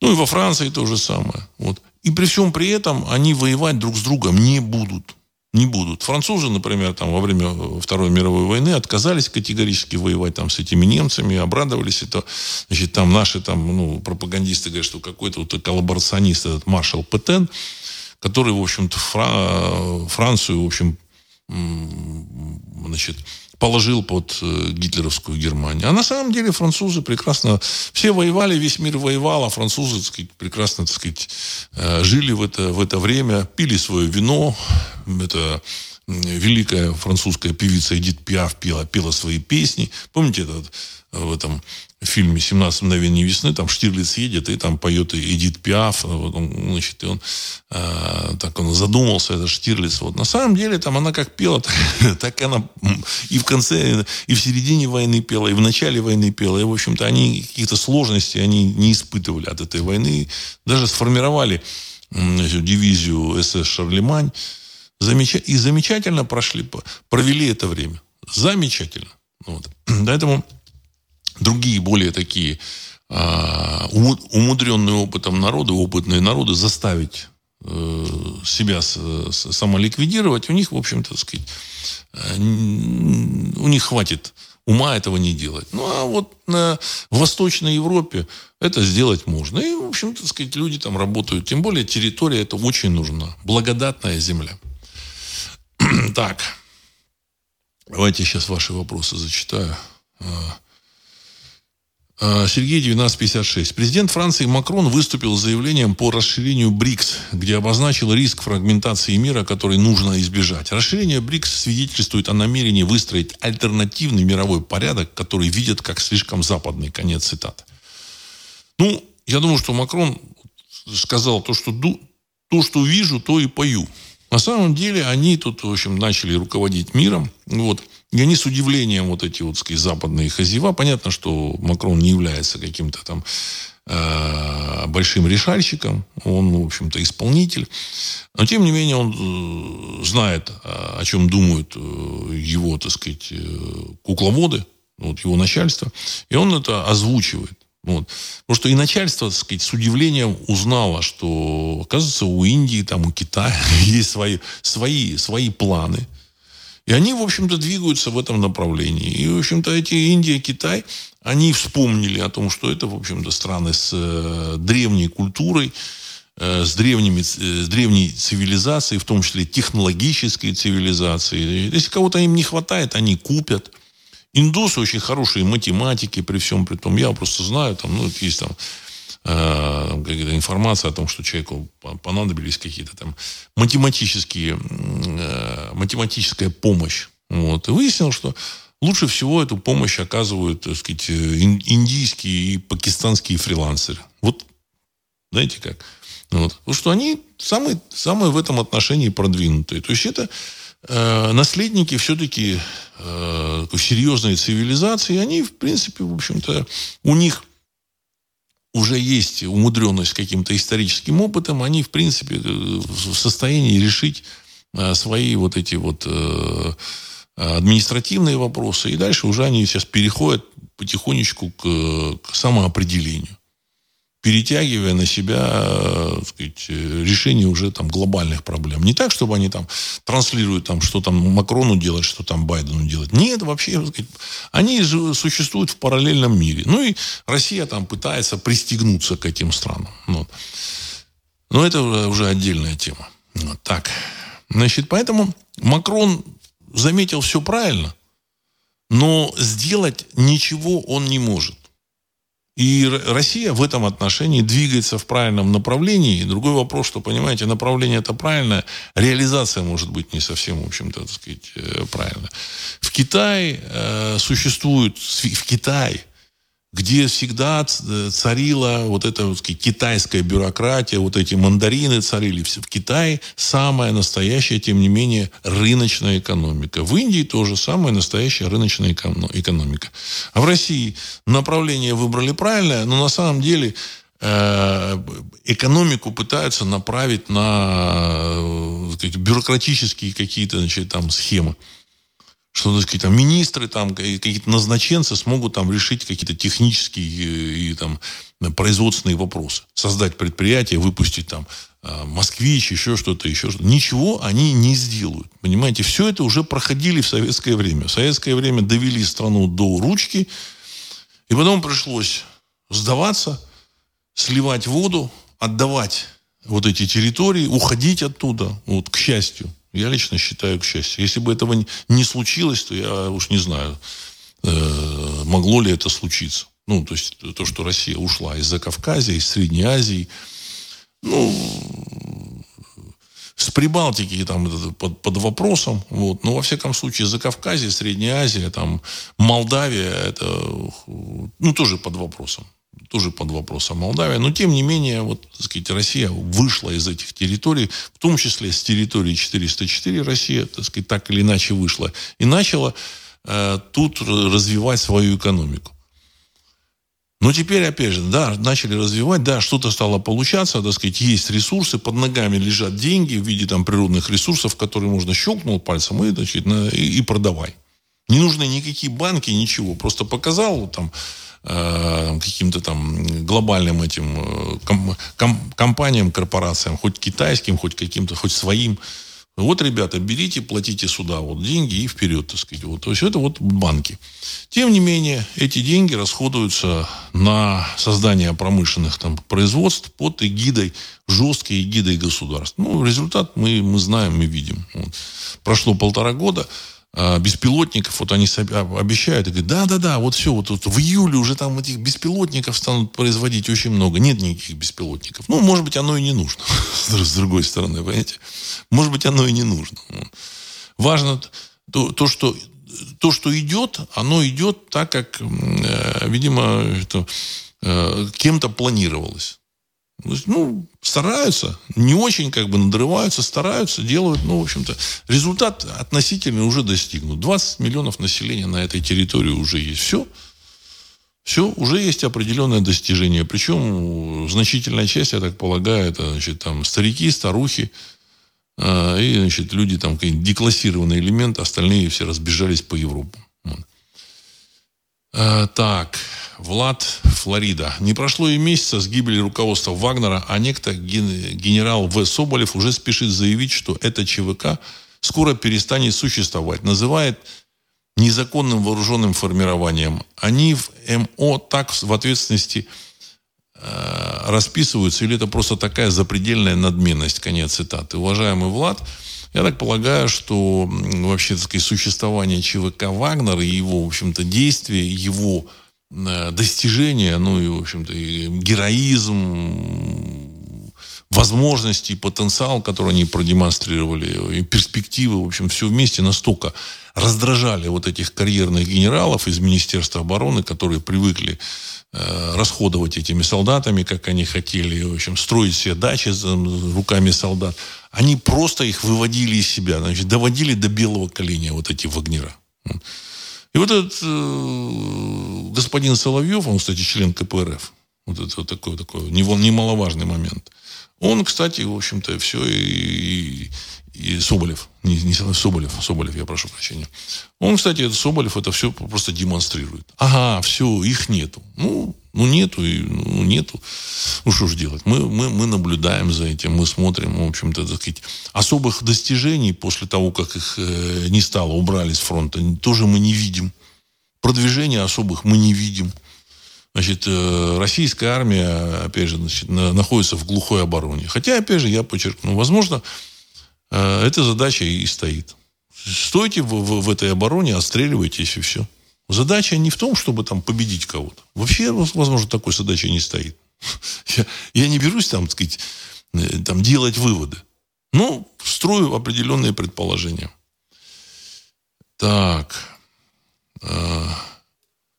Ну и во Франции то же самое. Вот. И при всем при этом они воевать друг с другом не будут. Не будут. Французы, например, там, во время э, Второй мировой войны отказались категорически воевать там, с этими немцами, обрадовались. Это, значит, там наши там, ну, пропагандисты говорят, что какой-то вот коллаборационист, этот маршал Петен, который, в общем-то, Фра- Францию, в общем, значит, положил под э, гитлеровскую Германию. А на самом деле французы прекрасно... Все воевали, весь мир воевал, а французы, так сказать, прекрасно, так сказать, э, жили в это, в это время, пили свое вино, это великая французская певица Эдит Пиаф пела, пела свои песни. Помните этот в этом фильме «17 мгновений весны», там Штирлиц едет и там поет Эдит Пиаф, вот он, значит, и он э, так он задумался, это Штирлиц. Вот. На самом деле там она как пела, так, так она и в конце, и в середине войны пела, и в начале войны пела. И, в общем-то, они каких-то сложностей они не испытывали от этой войны. Даже сформировали значит, дивизию СС «Шарлемань», замеча... и замечательно прошли, провели это время. Замечательно. Вот. Поэтому другие более такие а, умудренные опытом народы, опытные народы заставить э, себя самоликвидировать, у них, в общем-то, сказать, э, у них хватит ума этого не делать. Ну, а вот на, в Восточной Европе это сделать можно. И, в общем-то, сказать, люди там работают. Тем более территория это очень нужна. Благодатная земля. так. Давайте сейчас ваши вопросы зачитаю. А, Сергей 1956. Президент Франции Макрон выступил с заявлением по расширению БРИКС, где обозначил риск фрагментации мира, который нужно избежать. Расширение БРИКС свидетельствует о намерении выстроить альтернативный мировой порядок, который видят как слишком западный. Конец цитаты. Ну, я думаю, что Макрон сказал то, что то, что вижу, то и пою. На самом деле они тут, в общем, начали руководить миром. Вот. И они с удивлением, вот эти вот сказать, западные хозяева, понятно, что Макрон не является каким-то там э, большим решальщиком, он, в общем-то, исполнитель. Но, тем не менее, он э, знает, о чем думают э, его, так сказать, кукловоды, вот его начальство, и он это озвучивает. Вот. Потому что и начальство, так сказать, с удивлением узнало, что, оказывается, у Индии, там, у Китая есть свои, свои, свои планы – и они, в общем-то, двигаются в этом направлении. И, в общем-то, эти Индия, Китай, они вспомнили о том, что это, в общем-то, страны с э, древней культурой, э, с, древними, э, с древней цивилизацией, в том числе технологической цивилизацией. Если кого-то им не хватает, они купят. Индусы очень хорошие математики при всем при том. Я просто знаю, там, ну, есть там информация о том, что человеку понадобились какие-то там математические, э, математическая помощь. Вот. И выяснилось, что лучше всего эту помощь оказывают, так сказать, индийские и пакистанские фрилансеры. Вот знаете как? Вот. Потому что они самые, самые в этом отношении продвинутые. То есть это э, наследники все-таки э, серьезной цивилизации. Они, в принципе, в общем-то, у них уже есть умудренность каким-то историческим опытом, они, в принципе, э, в состоянии решить э, свои вот эти вот э, административные вопросы. И дальше уже они сейчас переходят потихонечку к, к самоопределению перетягивая на себя э, сказать, э, решение уже там глобальных проблем. Не так, чтобы они там транслируют там, что там Макрону делать, что там Байдену делать. Нет, вообще, сказать, они существуют в параллельном мире. Ну и Россия там пытается пристегнуться к этим странам. Вот. Но это уже отдельная тема. Вот так. Значит, поэтому Макрон заметил все правильно, но сделать ничего он не может. И Россия в этом отношении двигается в правильном направлении. И другой вопрос, что, понимаете, направление это правильное, реализация может быть не совсем, в общем-то, так сказать, э, правильно. В Китае э, существует, в Китае где всегда царила вот эта вот, китайская бюрократия, вот эти мандарины царили. В Китае самая настоящая, тем не менее, рыночная экономика. В Индии тоже самая настоящая рыночная экономика. А в России направление выбрали правильное, но на самом деле э, экономику пытаются направить на э, сказать, бюрократические какие-то значит, там схемы что сказать, там, министры, там, какие-то назначенцы смогут там, решить какие-то технические и, и там, производственные вопросы. Создать предприятие, выпустить там а, москвич, еще что-то, еще что-то. Ничего они не сделают. Понимаете, все это уже проходили в советское время. В советское время довели страну до ручки, и потом пришлось сдаваться, сливать воду, отдавать вот эти территории, уходить оттуда, вот, к счастью. Я лично считаю, к счастью. Если бы этого не случилось, то я уж не знаю, э, могло ли это случиться. Ну, то есть то, что Россия ушла из Закавказья, из Средней Азии. Ну, с Прибалтики там под, под вопросом, вот. но во всяком случае за Кавказье, Средняя Азия, там Молдавия, это ну тоже под вопросом, тоже под вопросом Молдавия, но тем не менее вот так сказать Россия вышла из этих территорий, в том числе с территории 404 Россия, так сказать так или иначе вышла и начала э, тут развивать свою экономику. Но теперь, опять же, да, начали развивать, да, что-то стало получаться, так сказать, есть ресурсы, под ногами лежат деньги в виде там природных ресурсов, которые можно щелкнул пальцем и, значит, на, и, и продавай. Не нужны никакие банки, ничего. Просто показал там э, каким-то там глобальным этим э, ком, ком, компаниям, корпорациям, хоть китайским, хоть каким-то, хоть своим, вот, ребята, берите, платите сюда вот деньги и вперед, так сказать. Вот. То есть это вот банки. Тем не менее, эти деньги расходуются на создание промышленных там, производств под эгидой, жесткой эгидой государств. Ну, результат мы, мы знаем, мы видим. Вот. Прошло полтора года, беспилотников, вот они обещают, и говорят, да-да-да, вот все, вот, вот в июле уже там этих беспилотников станут производить очень много. Нет никаких беспилотников. Ну, может быть, оно и не нужно, с другой стороны, понимаете? Может быть, оно и не нужно. Важно то, то что то, что идет, оно идет так, как, э, видимо, э, кем-то планировалось. Ну, стараются, не очень как бы надрываются, стараются, делают, ну, в общем-то, результат относительно уже достигнут. 20 миллионов населения на этой территории уже есть. Все. Все, уже есть определенное достижение. Причем значительная часть, я так полагаю, это, значит, там, старики, старухи, э, и, значит, люди, там, деклассированные элементы, остальные все разбежались по Европу. Э, так, Влад, Флорида. Не прошло и месяца с гибели руководства Вагнера, а некто генерал В. Соболев уже спешит заявить, что это ЧВК скоро перестанет существовать. Называет незаконным вооруженным формированием. Они в МО так в ответственности э, расписываются, или это просто такая запредельная надменность, конец цитаты. Уважаемый Влад, я так полагаю, что вообще, так сказать, существование ЧВК «Вагнер» и его, в общем-то, действия, его э, достижения, ну и, в общем-то, героизм, возможности, потенциал, который они продемонстрировали, и перспективы, в общем, все вместе настолько раздражали вот этих карьерных генералов из Министерства обороны, которые привыкли расходовать этими солдатами, как они хотели, в общем, строить себе дачи руками солдат. Они просто их выводили из себя, значит, доводили до белого коленя вот эти вагнера. И вот этот э, господин Соловьев, он, кстати, член КПРФ, вот это такой, такой немаловажный момент. Он, кстати, в общем-то, все и, и, и Соболев, не, не Соболев, Соболев, я прошу прощения. Он, кстати, это Соболев это все просто демонстрирует. Ага, все, их нету. Ну, ну нету, и, ну нету. Ну что ж делать? Мы, мы, мы наблюдаем за этим, мы смотрим, в общем-то, так сказать, особых достижений после того, как их э, не стало, убрали с фронта, тоже мы не видим. Продвижения особых мы не видим. Значит, э, российская армия, опять же, значит, на, находится в глухой обороне. Хотя, опять же, я подчеркну, возможно, э, эта задача и стоит. Стойте в, в, в этой обороне, отстреливайтесь и все. Задача не в том, чтобы там победить кого-то. Вообще, возможно, такой задачи не стоит. Я, я не берусь там, так сказать, э, там, делать выводы. Ну, строю определенные предположения. Так.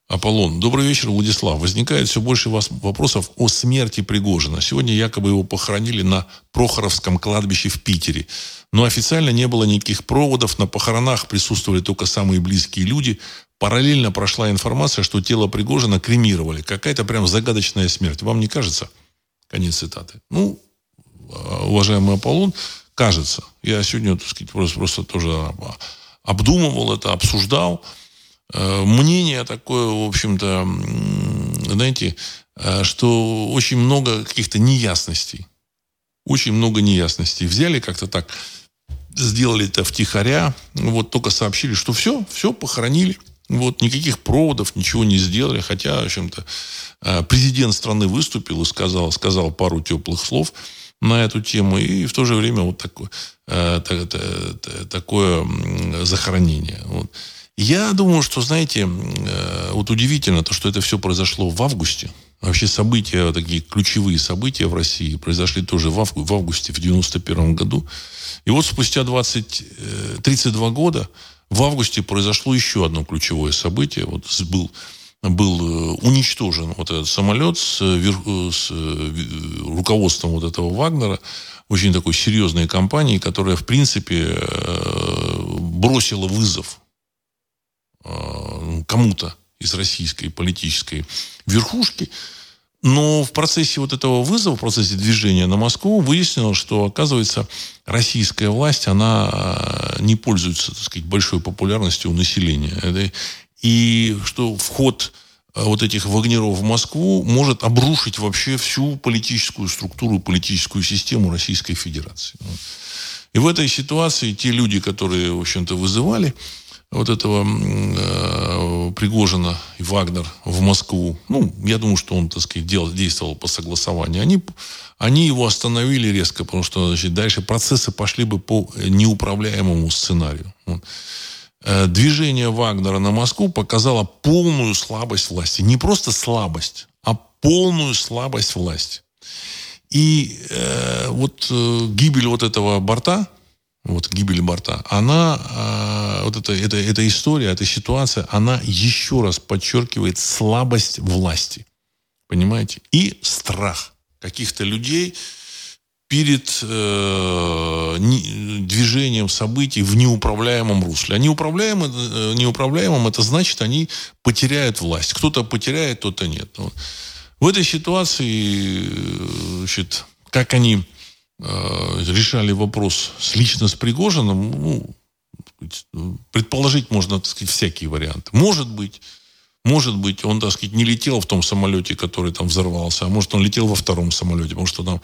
Аполлон. Добрый вечер, Владислав. Возникает все больше вопросов о смерти Пригожина. Сегодня якобы его похоронили на Прохоровском кладбище в Питере. Но официально не было никаких проводов. На похоронах присутствовали только самые близкие люди. Параллельно прошла информация, что тело Пригожина кремировали. Какая-то прям загадочная смерть. Вам не кажется? Конец цитаты. Ну, уважаемый Аполлон, кажется. Я сегодня, так сказать, просто, просто тоже обдумывал это, обсуждал. Э, мнение такое, в общем-то, знаете, э, что очень много каких-то неясностей. Очень много неясностей. Взяли как-то так, сделали это втихаря, вот только сообщили, что все, все, похоронили. Вот, никаких проводов, ничего не сделали. Хотя, в общем-то, э, президент страны выступил и сказал, сказал пару теплых слов на эту тему. И в то же время вот такое, такое захоронение. Вот. Я думаю, что, знаете, э, вот удивительно то, что это все произошло в августе. вообще события, такие ключевые события в России произошли тоже в, авгу, в августе в 91 году. И вот спустя 20, 32 э, года в августе произошло еще одно ключевое событие. Вот был, был э, уничтожен вот этот самолет с, с руководством вот этого Вагнера, очень такой серьезной компании, которая, в принципе, бросила вызов кому-то из российской политической верхушки. Но в процессе вот этого вызова, в процессе движения на Москву выяснилось, что, оказывается, российская власть, она э, не пользуется, так сказать, большой популярностью у населения. И что вход э, вот этих вагнеров в Москву может обрушить вообще всю политическую структуру, политическую систему Российской Федерации. И в этой ситуации те люди, которые, в общем-то, вызывали вот этого э, Пригожина и Вагнер в Москву, ну, я думаю, что он, так сказать, делал, действовал по согласованию, они, они его остановили резко, потому что значит, дальше процессы пошли бы по неуправляемому сценарию. Вот. Э, движение Вагнера на Москву показало полную слабость власти. Не просто слабость, а полную слабость власти. И э, вот э, гибель вот этого борта, вот гибель борта, она, э, вот эта, эта, эта история, эта ситуация, она еще раз подчеркивает слабость власти. Понимаете? И страх каких-то людей перед э, движением событий в неуправляемом русле. А неуправляемым, э, неуправляемым это значит, они потеряют власть. Кто-то потеряет, кто-то нет. Вот. В этой ситуации, э, значит, как они решали вопрос с, лично с Пригожиным, ну, предположить можно, так сказать, всякие варианты. Может быть, может быть, он, так сказать, не летел в том самолете, который там взорвался, а может, он летел во втором самолете, потому что там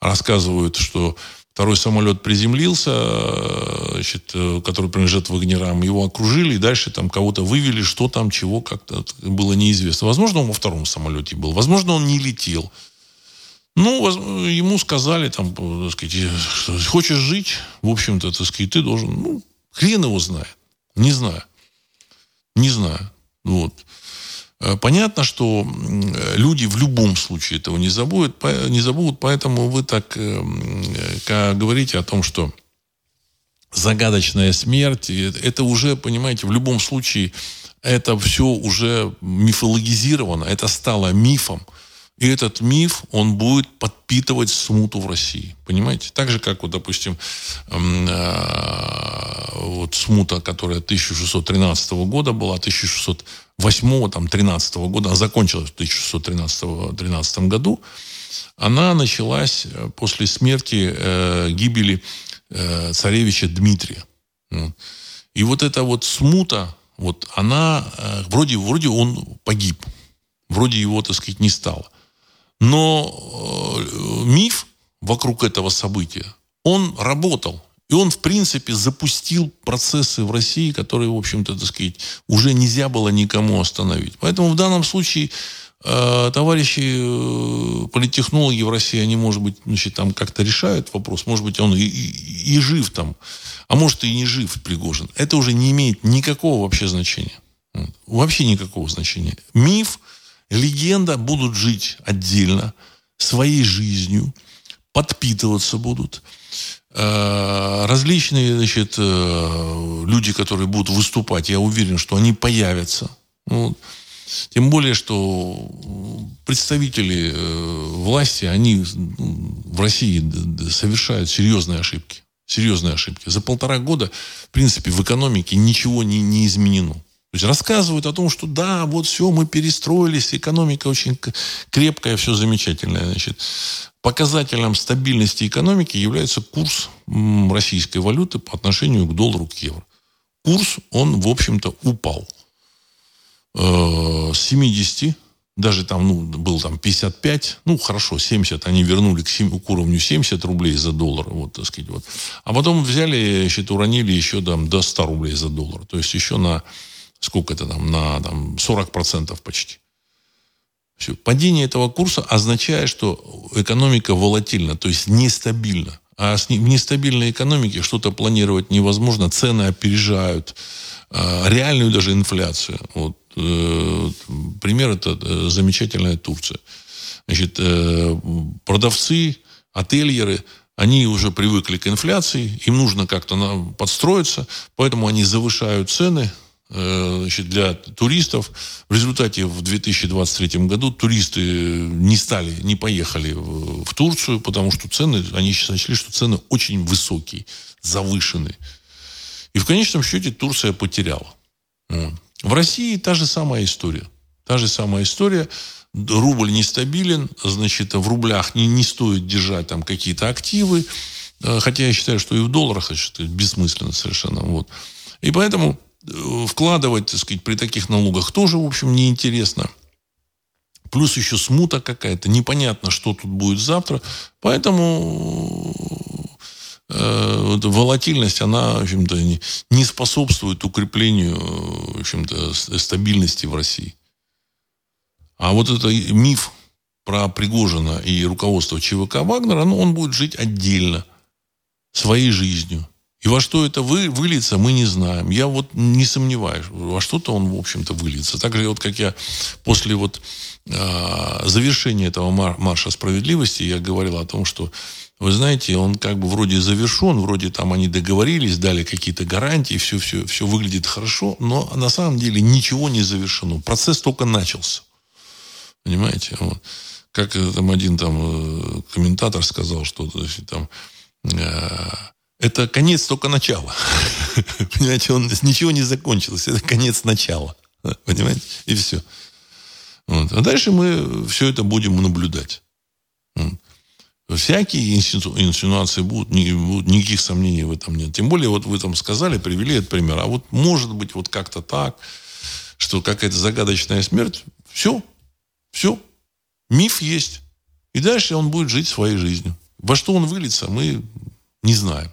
рассказывают, что второй самолет приземлился, э, значит, э, который принадлежит Вагнерам, его окружили, и дальше там кого-то вывели, что там, чего, как-то было неизвестно. Возможно, он во втором самолете был, возможно, он не летел. Ну, ему сказали, там, так сказать, что хочешь жить, в общем-то, так сказать, ты должен, ну, хрен его знает. Не знаю. Не знаю. Вот. Э, понятно, что люди в любом случае этого не забудут, не забудут, поэтому вы так говорите о том, что загадочная смерть, это уже, понимаете, в любом случае это все уже мифологизировано, это стало мифом. И этот миф, он будет подпитывать смуту в России. Понимаете? Так же, как, вот, допустим, э, вот смута, которая 1613 года была, 1608 там, 13 года, она закончилась в 1613 году, она началась э, после смерти, э, гибели э, царевича Дмитрия. И вот эта вот смута, вот она, э, вроде, вроде он погиб, вроде его, так сказать, не стало. Но э, миф вокруг этого события, он работал. И он, в принципе, запустил процессы в России, которые, в общем-то, так сказать, уже нельзя было никому остановить. Поэтому в данном случае э, товарищи э, политтехнологи в России, они, может быть, значит, там как-то решают вопрос. Может быть, он и, и, и жив там, а может и не жив Пригожин. Это уже не имеет никакого вообще значения. Вообще никакого значения. Миф – легенда будут жить отдельно, своей жизнью, подпитываться будут. Э, различные значит, э, люди, которые будут выступать, я уверен, что они появятся. Вот. Тем более, что представители э, власти, они в России совершают серьезные ошибки. Серьезные ошибки. За полтора года, в принципе, в экономике ничего не, не изменено. То есть рассказывают о том, что да, вот все, мы перестроились, экономика очень крепкая, все замечательное. Значит, показателем стабильности экономики является курс российской валюты по отношению к доллару, к евро. Курс, он, в общем-то, упал. Э, с 70, даже там, ну, был там 55, ну, хорошо, 70, они вернули к, 7, к уровню 70 рублей за доллар, вот, так сказать, вот. А потом взяли, значит, уронили еще там до 100 рублей за доллар. То есть еще на сколько это там, на там, 40% почти. Все. Падение этого курса означает, что экономика волатильна, то есть нестабильна. А в нестабильной экономике что-то планировать невозможно, цены опережают э, реальную даже инфляцию. Вот. э, пример это э, замечательная Турция. Значит, э, продавцы, ательеры, они уже привыкли к инфляции, им нужно как-то подстроиться, поэтому они завышают цены значит, для туристов. В результате в 2023 году туристы не стали, не поехали в Турцию, потому что цены, они сочли, что цены очень высокие, завышенные. И в конечном счете Турция потеряла. В России та же самая история. Та же самая история рубль нестабилен, значит, в рублях не, не стоит держать там какие-то активы, э, хотя я считаю, что и в долларах это бессмысленно совершенно. Вот. И поэтому э, вкладывать, так сказать, при таких налогах тоже, в общем, неинтересно. Плюс еще смута какая-то, непонятно, что тут будет завтра. Поэтому э, волатильность, она, в общем-то, не, не способствует укреплению, в общем-то, стабильности в России. А вот это миф про Пригожина и руководство ЧВК Вагнера, ну, он будет жить отдельно, своей жизнью. И во что это вы, выльется, мы не знаем. Я вот не сомневаюсь, во что-то он, в общем-то, выльется. Так же, вот как я после вот э, завершения этого марша справедливости, я говорил о том, что вы знаете, он как бы вроде завершен, вроде там они договорились, дали какие-то гарантии, все, все, все выглядит хорошо, но на самом деле ничего не завершено. Процесс только начался. Понимаете? Вот. Как там один там э, комментатор сказал, что значит, там, э, это конец только начала. Понимаете, он ничего не закончилось. Это конец начала. Понимаете? И все. Вот. А дальше мы все это будем наблюдать. Вот. Всякие инсинуации будут, не, будут, никаких сомнений в этом нет. Тем более, вот вы там сказали, привели этот пример. А вот может быть вот как-то так, что какая-то загадочная смерть, все, все. Миф есть. И дальше он будет жить своей жизнью. Во что он выльется, мы не знаем.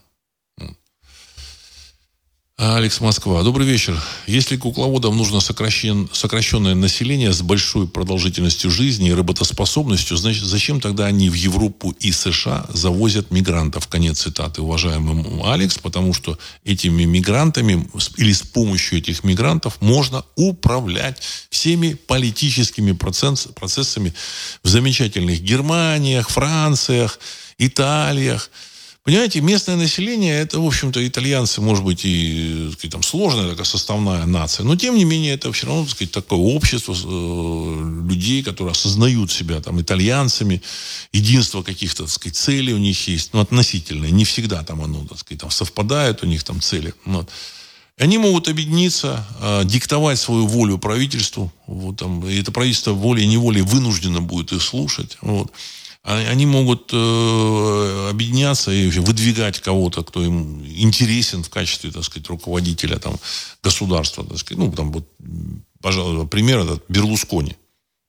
Алекс Москва. Добрый вечер. Если кукловодам нужно сокращен, сокращенное население с большой продолжительностью жизни и работоспособностью, значит, зачем тогда они в Европу и США завозят мигрантов? Конец цитаты, уважаемый Алекс, потому что этими мигрантами или с помощью этих мигрантов можно управлять всеми политическими процесс, процессами в замечательных Германиях, Франциях, Италиях, Понимаете, местное население, это, в общем-то, итальянцы, может быть, и сказать, там, сложная такая составная нация, но, тем не менее, это все равно, так сказать, такое общество э, людей, которые осознают себя там итальянцами, единство каких-то, так сказать, целей у них есть, ну, относительное, не всегда там оно, так сказать, там совпадает у них там цели. Вот. Они могут объединиться, э, диктовать свою волю правительству. Вот, там, и это правительство волей-неволей вынуждено будет их слушать. Вот. А они могут э, объединяться и выдвигать кого-то, кто им интересен в качестве, так сказать, руководителя там, государства. Так сказать. Ну, там вот, пожалуй, пример этот Берлускони,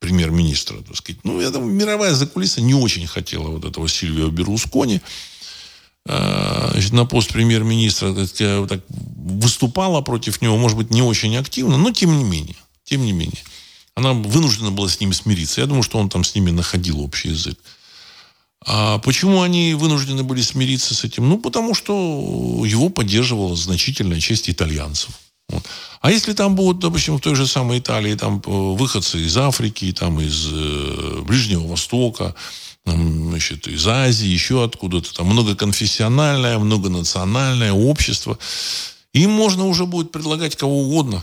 премьер-министра. Так сказать. Ну, думаю, мировая закулиса не очень хотела вот этого Сильвио Берлускони. Э, на пост премьер-министра так, выступала против него, может быть, не очень активно, но тем не менее. Тем не менее. Она вынуждена была с ними смириться. Я думаю, что он там с ними находил общий язык. А почему они вынуждены были смириться с этим? Ну, потому что его поддерживала значительная часть итальянцев. Вот. А если там будут, допустим, в той же самой Италии там э, выходцы из Африки, там из э, Ближнего Востока, там, значит, из Азии, еще откуда-то, там многоконфессиональное, многонациональное общество, им можно уже будет предлагать кого угодно.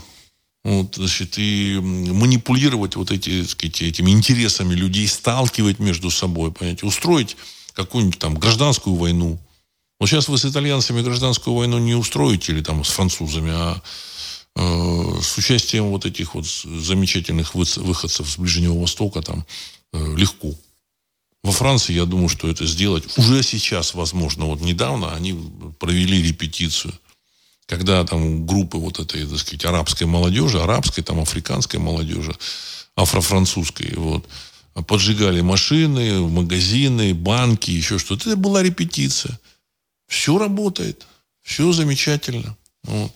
Вот, значит, и манипулировать вот эти, сказать, этими интересами людей, сталкивать между собой, понимаете, устроить какую-нибудь там гражданскую войну. Вот сейчас вы с итальянцами гражданскую войну не устроите или там с французами, а э, с участием вот этих вот замечательных выходцев с Ближнего Востока там э, легко. Во Франции, я думаю, что это сделать уже сейчас возможно. Вот недавно они провели репетицию – когда там группы вот этой, так сказать, арабской молодежи, арабской, там, африканской молодежи, афрофранцузской, вот, поджигали машины, магазины, банки, еще что-то. Это была репетиция. Все работает. Все замечательно. Вот.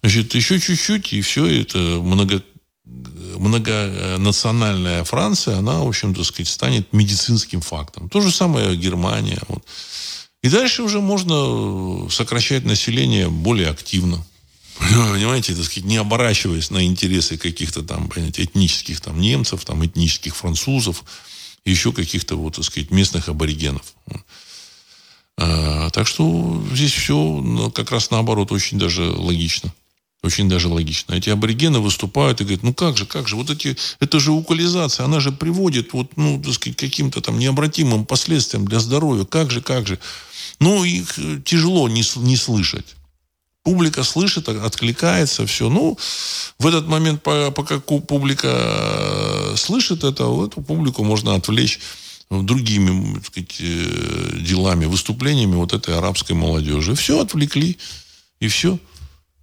Значит, еще чуть-чуть, и все это много, многонациональная Франция, она, в общем, так сказать, станет медицинским фактом. То же самое Германия. Вот. И дальше уже можно сокращать население более активно. понимаете, так сказать, не оборачиваясь на интересы каких-то там, понимаете, этнических там немцев, там, этнических французов, еще каких-то, вот, так сказать, местных аборигенов. А, так что здесь все ну, как раз наоборот очень даже логично. Очень даже логично. Эти аборигены выступают и говорят, ну как же, как же, вот эти, это же укализация, она же приводит вот, ну, так сказать, каким-то там необратимым последствиям для здоровья. Как же, как же. Ну, их тяжело не, не слышать. Публика слышит, откликается, все. Ну, в этот момент, пока публика э, слышит это, эту публику можно отвлечь другими так сказать, э, делами, выступлениями вот этой арабской молодежи. Все отвлекли, и все.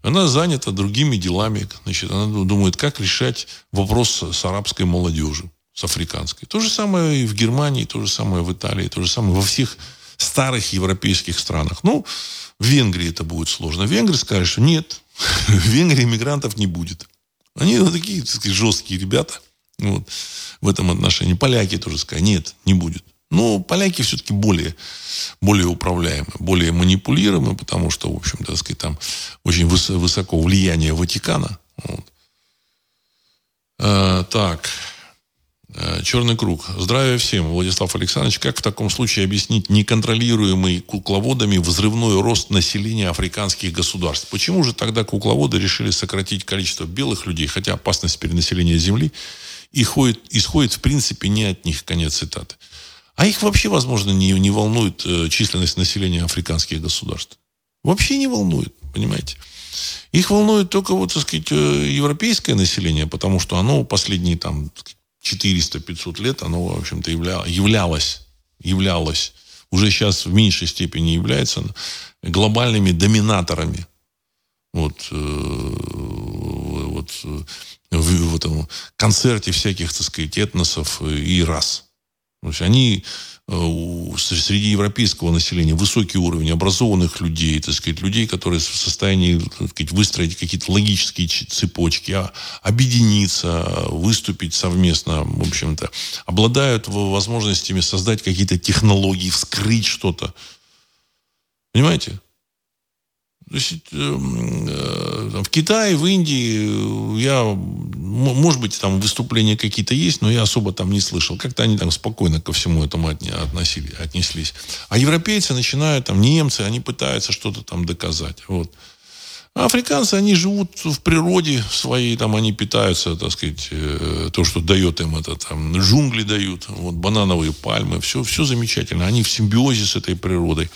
Она занята другими делами. Значит, она думает, как решать вопрос с арабской молодежью, с африканской. То же самое и в Германии, то же самое в Италии, то же самое во всех старых европейских странах. Ну, в Венгрии это будет сложно. Венгрии скажешь, что нет, в Венгрии мигрантов не будет. Они ну, такие, так сказать, жесткие ребята. Вот, в этом отношении. Поляки тоже сказали, нет, не будет. Но поляки все-таки более, более управляемы, более манипулируемы, потому что, в общем, так сказать, там очень выс- высоко влияние Ватикана. Вот. А, так. А, Черный круг. Здравия всем, Владислав Александрович. Как в таком случае объяснить неконтролируемый кукловодами взрывной рост населения африканских государств? Почему же тогда кукловоды решили сократить количество белых людей, хотя опасность перенаселения Земли исходит, исходит в принципе не от них? Конец цитаты. А их вообще, возможно, не, не волнует э, численность населения африканских государств. Вообще не волнует, понимаете? Их волнует только, вот, так сказать, э, европейское население, потому что оно последние там 400-500 лет, оно, в общем-то, явля, являлось, являлось, уже сейчас в меньшей степени является глобальными доминаторами. Вот, э, вот э, в, в этом концерте всяких, так сказать, этносов и рас. То есть они среди европейского населения высокий уровень образованных людей, так сказать, людей, которые в состоянии так сказать, выстроить какие-то логические цепочки, а, объединиться, выступить совместно, в общем-то, обладают возможностями создать какие-то технологии, вскрыть что-то. Понимаете? Есть, эм, э, в Китае, в Индии я, может быть, там выступления какие-то есть, но я особо там не слышал. Как-то они там спокойно ко всему этому относили, отнеслись. А европейцы начинают, там, немцы, они пытаются что-то там доказать. Вот. А африканцы, они живут в природе своей, там они питаются, так сказать, э, то, что дает им это, там, джунгли дают, вот, банановые пальмы, все, все замечательно. Они в симбиозе с этой природой.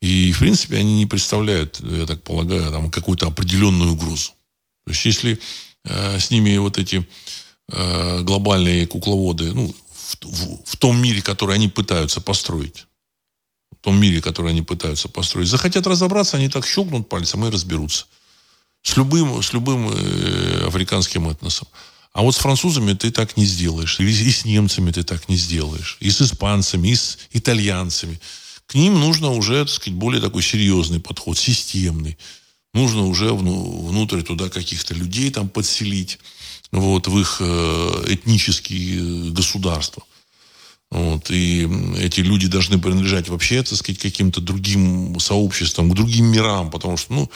И, в принципе, они не представляют, я так полагаю, там, какую-то определенную угрозу. То есть, если э, с ними вот эти э, глобальные кукловоды, ну, в, в, в том мире, который они пытаются построить, в том мире, который они пытаются построить, захотят разобраться, они так щелкнут пальцем и разберутся. С любым, с любым э, африканским этносом. А вот с французами ты так не сделаешь. И, и с немцами ты так не сделаешь. И с испанцами, и с итальянцами. К ним нужно уже, так сказать, более такой серьезный подход, системный. Нужно уже внутрь туда каких-то людей там подселить, вот, в их э, этнические государства. Вот, и эти люди должны принадлежать вообще, так сказать, каким-то другим сообществам, к другим мирам, потому что, ну,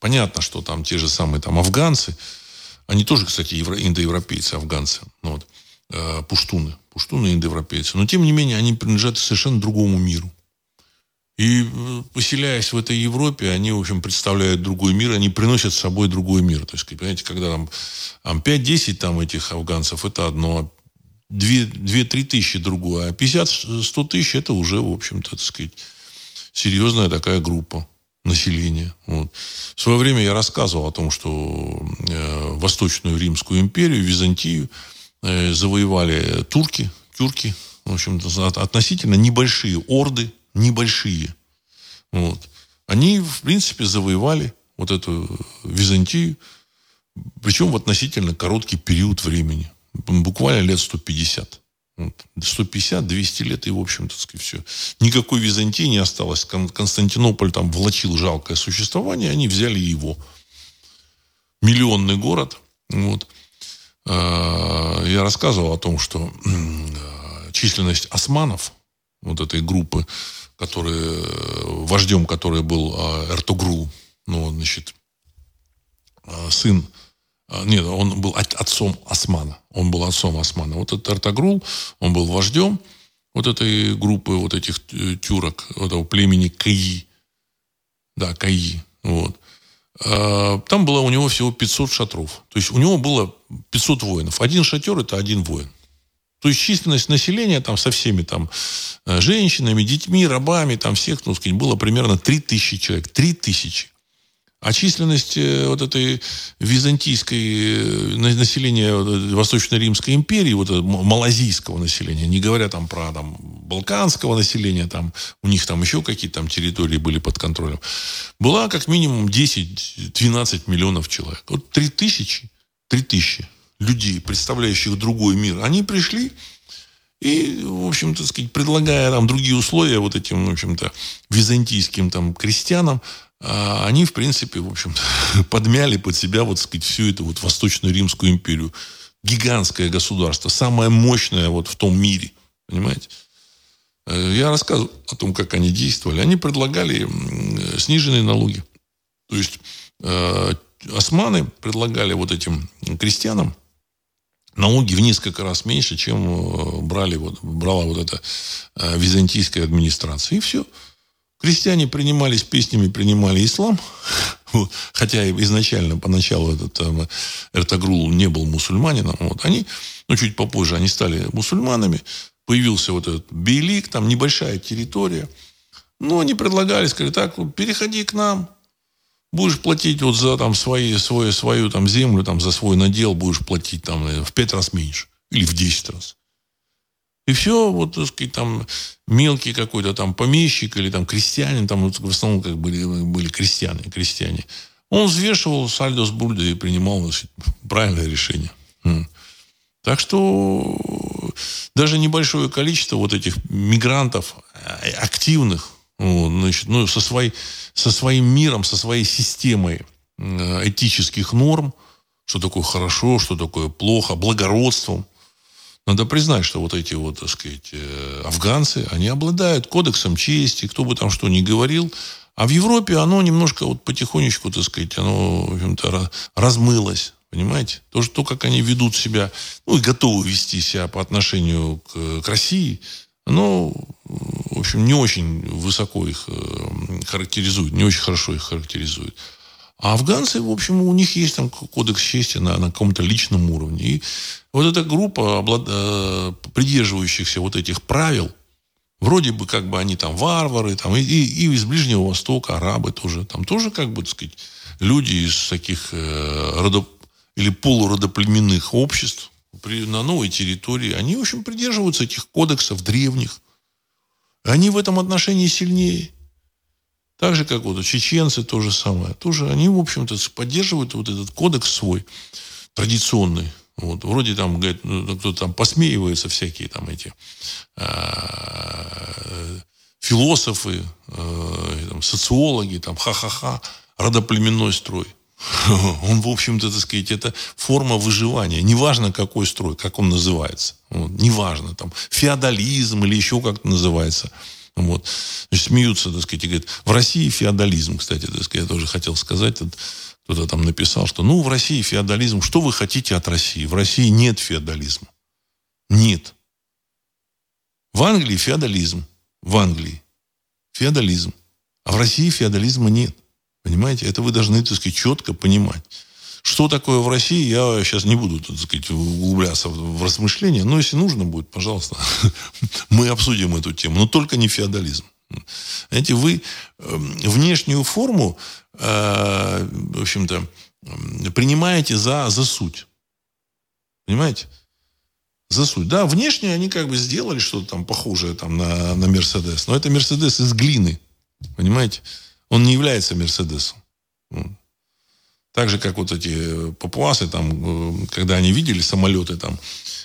понятно, что там те же самые там афганцы, они тоже, кстати, евро, индоевропейцы, афганцы, вот, э, пуштуны, пуштуны индоевропейцы, но тем не менее они принадлежат совершенно другому миру. И э, поселяясь в этой Европе, они, в общем, представляют другой мир, они приносят с собой другой мир. То есть, понимаете, когда там, там 5-10 там этих афганцев, это одно, 2-3 тысячи другое, а 50-100 тысяч это уже, в общем-то, так сказать, серьезная такая группа населения. Вот. В свое время я рассказывал о том, что э, Восточную Римскую империю, Византию э, завоевали турки, тюрки, в общем-то, относительно небольшие орды, небольшие. Вот. Они, в принципе, завоевали вот эту Византию, причем в относительно короткий период времени. Буквально лет 150. Вот. 150-200 лет, и, в общем-то, все. Никакой Византии не осталось. Константинополь там влачил жалкое существование, они взяли его. Миллионный город. Вот. А, я рассказывал о том, что численность османов, вот этой группы, который, вождем которой был а, Эртугрул, ну, значит, сын, нет, он был отцом Османа. Он был отцом Османа. Вот этот Артагрул, он был вождем вот этой группы вот этих тюрок, этого племени Каи. Да, Каи. Вот. Там было у него всего 500 шатров. То есть у него было 500 воинов. Один шатер – это один воин. То есть численность населения там со всеми там э, женщинами, детьми, рабами, там всех, ну, сказать, было примерно 3000 человек. 3000. А численность э, вот этой византийской э, населения Восточно-Римской империи, вот малазийского населения, не говоря там про там, балканского населения, там, у них там еще какие-то там территории были под контролем, была как минимум 10-12 миллионов человек. Вот 3000, 3000 людей, представляющих другой мир, они пришли и, в общем-то, сказать, предлагая там другие условия вот этим, в общем-то, византийским там крестьянам, а, они, в принципе, в общем-то, подмяли под себя, вот, сказать, всю эту вот Восточную Римскую империю. Гигантское государство, самое мощное вот в том мире, понимаете? Э, я рассказывал о том, как они действовали. Они предлагали сниженные налоги. То есть э, османы предлагали вот этим крестьянам налоги в несколько раз меньше, чем э, брали, вот, брала вот эта э, византийская администрация. И все. Крестьяне принимались песнями, принимали ислам, хотя изначально, поначалу этот там, Эртагрул не был мусульманином. Вот. Они, ну, чуть попозже они стали мусульманами. Появился вот этот Бейлик, там небольшая территория. Ну, они предлагали, сказали, так, переходи к нам, Будешь платить вот за там свои, свою, свою там землю, там за свой надел будешь платить там в пять раз меньше. Или в десять раз. И все, вот, так сказать, там мелкий какой-то там помещик или там крестьянин, там в основном как были, были крестьяне, крестьяне. Он взвешивал сальдо с бульдо и принимал значит, правильное решение. Так что даже небольшое количество вот этих мигрантов э, активных, вот, значит, ну, со, своей, со своим миром, со своей системой э, этических норм, что такое хорошо, что такое плохо, благородством. Надо признать, что вот эти вот, так сказать, э, афганцы, они обладают кодексом чести, кто бы там что ни говорил. А в Европе оно немножко вот потихонечку, так сказать, оно, в общем-то, размылось. Понимаете? То, что, то, как они ведут себя, ну, и готовы вести себя по отношению к, к России, оно, в общем, не очень высоко их э, характеризует, не очень хорошо их характеризует. А афганцы, в общем, у них есть там кодекс чести на, на каком-то личном уровне. И вот эта группа, облад... Э, придерживающихся вот этих правил, вроде бы как бы они там варвары, там, и, и, и из Ближнего Востока, арабы тоже, там тоже, как бы, так сказать, люди из таких э, родо... или полуродоплеменных обществ, на новой территории, они, в общем, придерживаются этих кодексов древних. Они в этом отношении сильнее. Так же, как вот чеченцы, то же самое. Тоже они, в общем-то, поддерживают вот этот кодекс свой, традиционный. Вот, вроде там, говорит, ну, кто-то там посмеивается, всякие там эти э, философы, э, социологи, там, ха-ха-ха, родоплеменной строй. он, в общем-то, так сказать, это форма выживания. Неважно, какой строй, как он называется. Вот, неважно, там, феодализм или еще как-то называется. Вот. Значит, смеются, так сказать, и говорят, в России феодализм, кстати, так сказать, я тоже хотел сказать, кто-то там написал, что, ну, в России феодализм, что вы хотите от России? В России нет феодализма. Нет. В Англии феодализм. В Англии феодализм. А в России феодализма нет. Понимаете? Это вы должны, так сказать, четко понимать. Что такое в России, я сейчас не буду, так сказать, углубляться в размышления, но если нужно будет, пожалуйста, мы обсудим эту тему, но только не феодализм. Знаете, вы эм, внешнюю форму, э, в общем-то, принимаете за, за суть. Понимаете? За суть. Да, внешне они как бы сделали что-то там похожее там на, на Мерседес, но это Мерседес из глины. Понимаете? Он не является Мерседесом. Так же, как вот эти э, папуасы, там, э, когда они видели самолеты, там,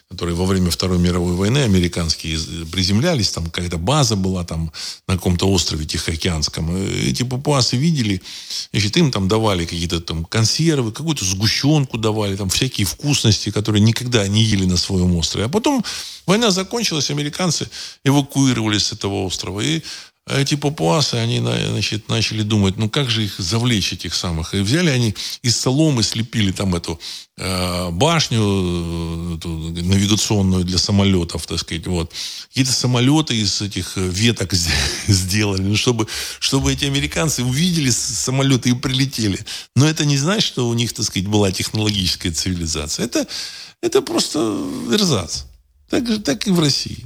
которые во время Второй мировой войны американские приземлялись, там какая-то база была там на каком-то острове Тихоокеанском. Э, эти папуасы видели, значит, им там давали какие-то там консервы, какую-то сгущенку давали, там всякие вкусности, которые никогда не ели на своем острове. А потом война закончилась, американцы эвакуировались с этого острова. И эти папуасы, они значит, начали думать, ну как же их завлечь, этих самых. И взяли они из соломы, слепили там эту э, башню э, эту навигационную для самолетов, так сказать. Вот. Какие-то самолеты из этих веток сделали, ну, чтобы, чтобы эти американцы увидели самолеты и прилетели. Но это не значит, что у них, так сказать, была технологическая цивилизация. Это, это просто эрзац. Так, же, так и в России.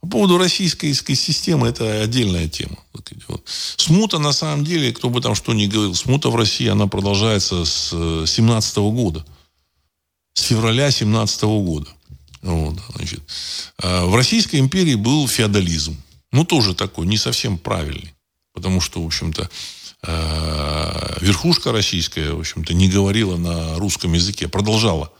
По поводу российской системы, это отдельная тема. Смута, на самом деле, кто бы там что ни говорил, смута в России, она продолжается с 17 э, года. С февраля 17 года. Вот, значит. А в Российской империи был феодализм. Ну, тоже такой, не совсем правильный. Потому что, в общем-то, э, верхушка российская, в общем-то, не говорила на русском языке, продолжала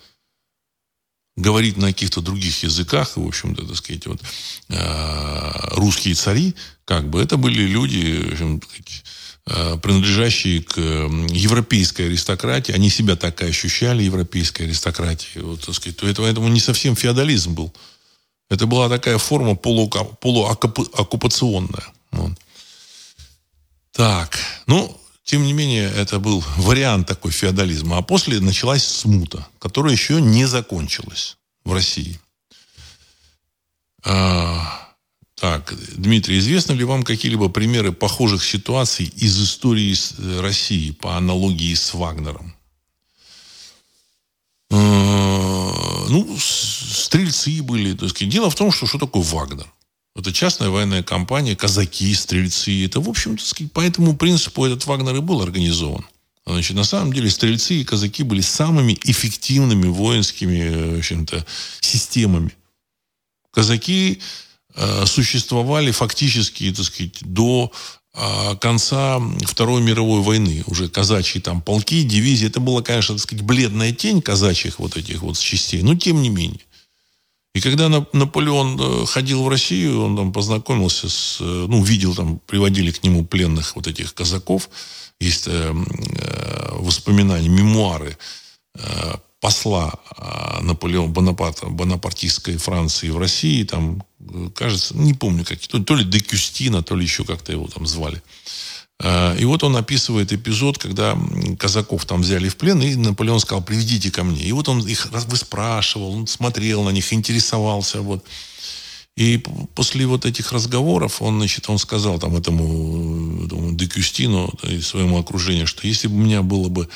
говорить на каких-то других языках, в общем-то, так сказать, вот, э, русские цари, как бы, это были люди, в общем, э, принадлежащие к европейской аристократии, они себя так и ощущали, европейской аристократии, вот, так сказать, поэтому, поэтому не совсем феодализм был. Это была такая форма полу, полуоккупационная. Вот. Так, ну, тем не менее, это был вариант такой феодализма. А после началась смута, которая еще не закончилась в России. А, так, Дмитрий, известны ли вам какие-либо примеры похожих ситуаций из истории э, России по аналогии с Вагнером? А, ну, стрельцы были. Так сказать. Дело в том, что что такое Вагнер? Это частная военная компания, казаки, стрельцы. Это, в общем-то, по этому принципу этот Вагнер и был организован. Значит, на самом деле стрельцы и казаки были самыми эффективными воинскими в общем-то, системами. Казаки э, существовали фактически так сказать, до э, конца Второй мировой войны. Уже казачьи там полки, дивизии. Это была, конечно, так сказать, бледная тень казачьих вот этих вот частей. Но тем не менее. И когда Наполеон э, ходил в Россию, он там познакомился с, э, ну, видел там, приводили к нему пленных вот этих казаков. Есть э, э воспоминания, мемуары э, посла Наполеона Бонапарта, бонапартистской Франции в России, там, кажется, не помню, как, то, то ли Декюстина, то ли еще как-то его там звали. И вот он описывает эпизод, когда казаков там взяли в плен, и Наполеон сказал, приведите ко мне. И вот он их выспрашивал, он смотрел на них, интересовался. Вот. И после вот этих разговоров он, значит, он сказал там этому, этому Декюстину и своему окружению, что если бы у меня было бы,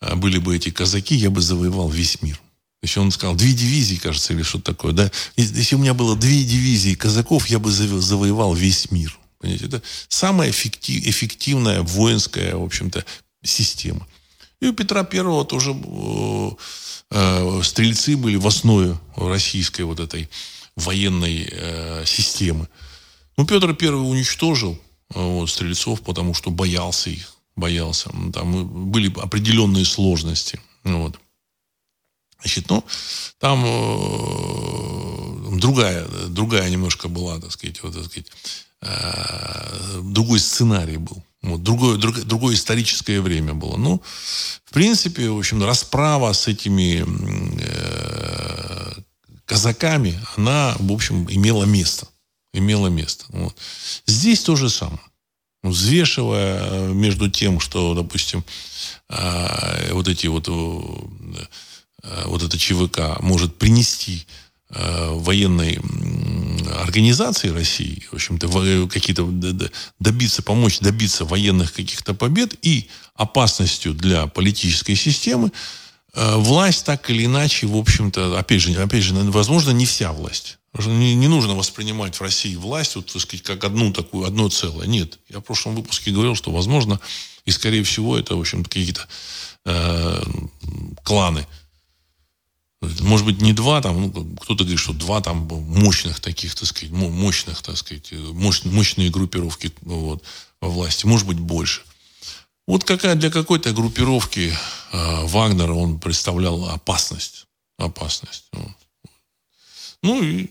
э, были бы эти казаки, я бы завоевал весь мир. Есть он сказал, две дивизии, кажется, или что-то такое. Да? Если у меня было две дивизии казаков, я бы завоевал весь мир. Понимаете? Это самая эффектив, эффективная воинская, в общем-то, система. И у Петра Первого тоже э, э, стрельцы были в основе российской вот этой военной э, системы. Ну, Петр Первый уничтожил э, вот, стрельцов, потому что боялся их. Боялся. Там были определенные сложности. Вот. Значит, ну, там э, другая, другая немножко была, так сказать, вот, так сказать, другой сценарий был. Вот, другое, друг, другое историческое время было. Ну, в принципе, в общем, расправа с этими э, казаками, она, в общем, имела место. Имела место. Вот. Здесь то же самое. Взвешивая э, между тем, что, допустим, э, вот эти вот, э, вот это ЧВК может принести Э, военной организации России, в общем-то, какие-то добиться, помочь добиться военных каких-то побед и опасностью для политической системы, э, власть так или иначе, в общем-то, опять же, опять же, возможно, не вся власть. Не нужно воспринимать в России власть, вот, так сказать, как одну такую, одно целое. Нет. Я в прошлом выпуске говорил, что, возможно, и, скорее всего, это, в общем-то, какие-то э, кланы, может быть, не два, там, ну, кто-то говорит, что два там мощных таких, так сказать, мощных, так сказать, мощ, мощные группировки вот, во власти, может быть, больше. Вот какая для какой-то группировки э, Вагнера он представлял опасность. Опасность. Вот. Ну и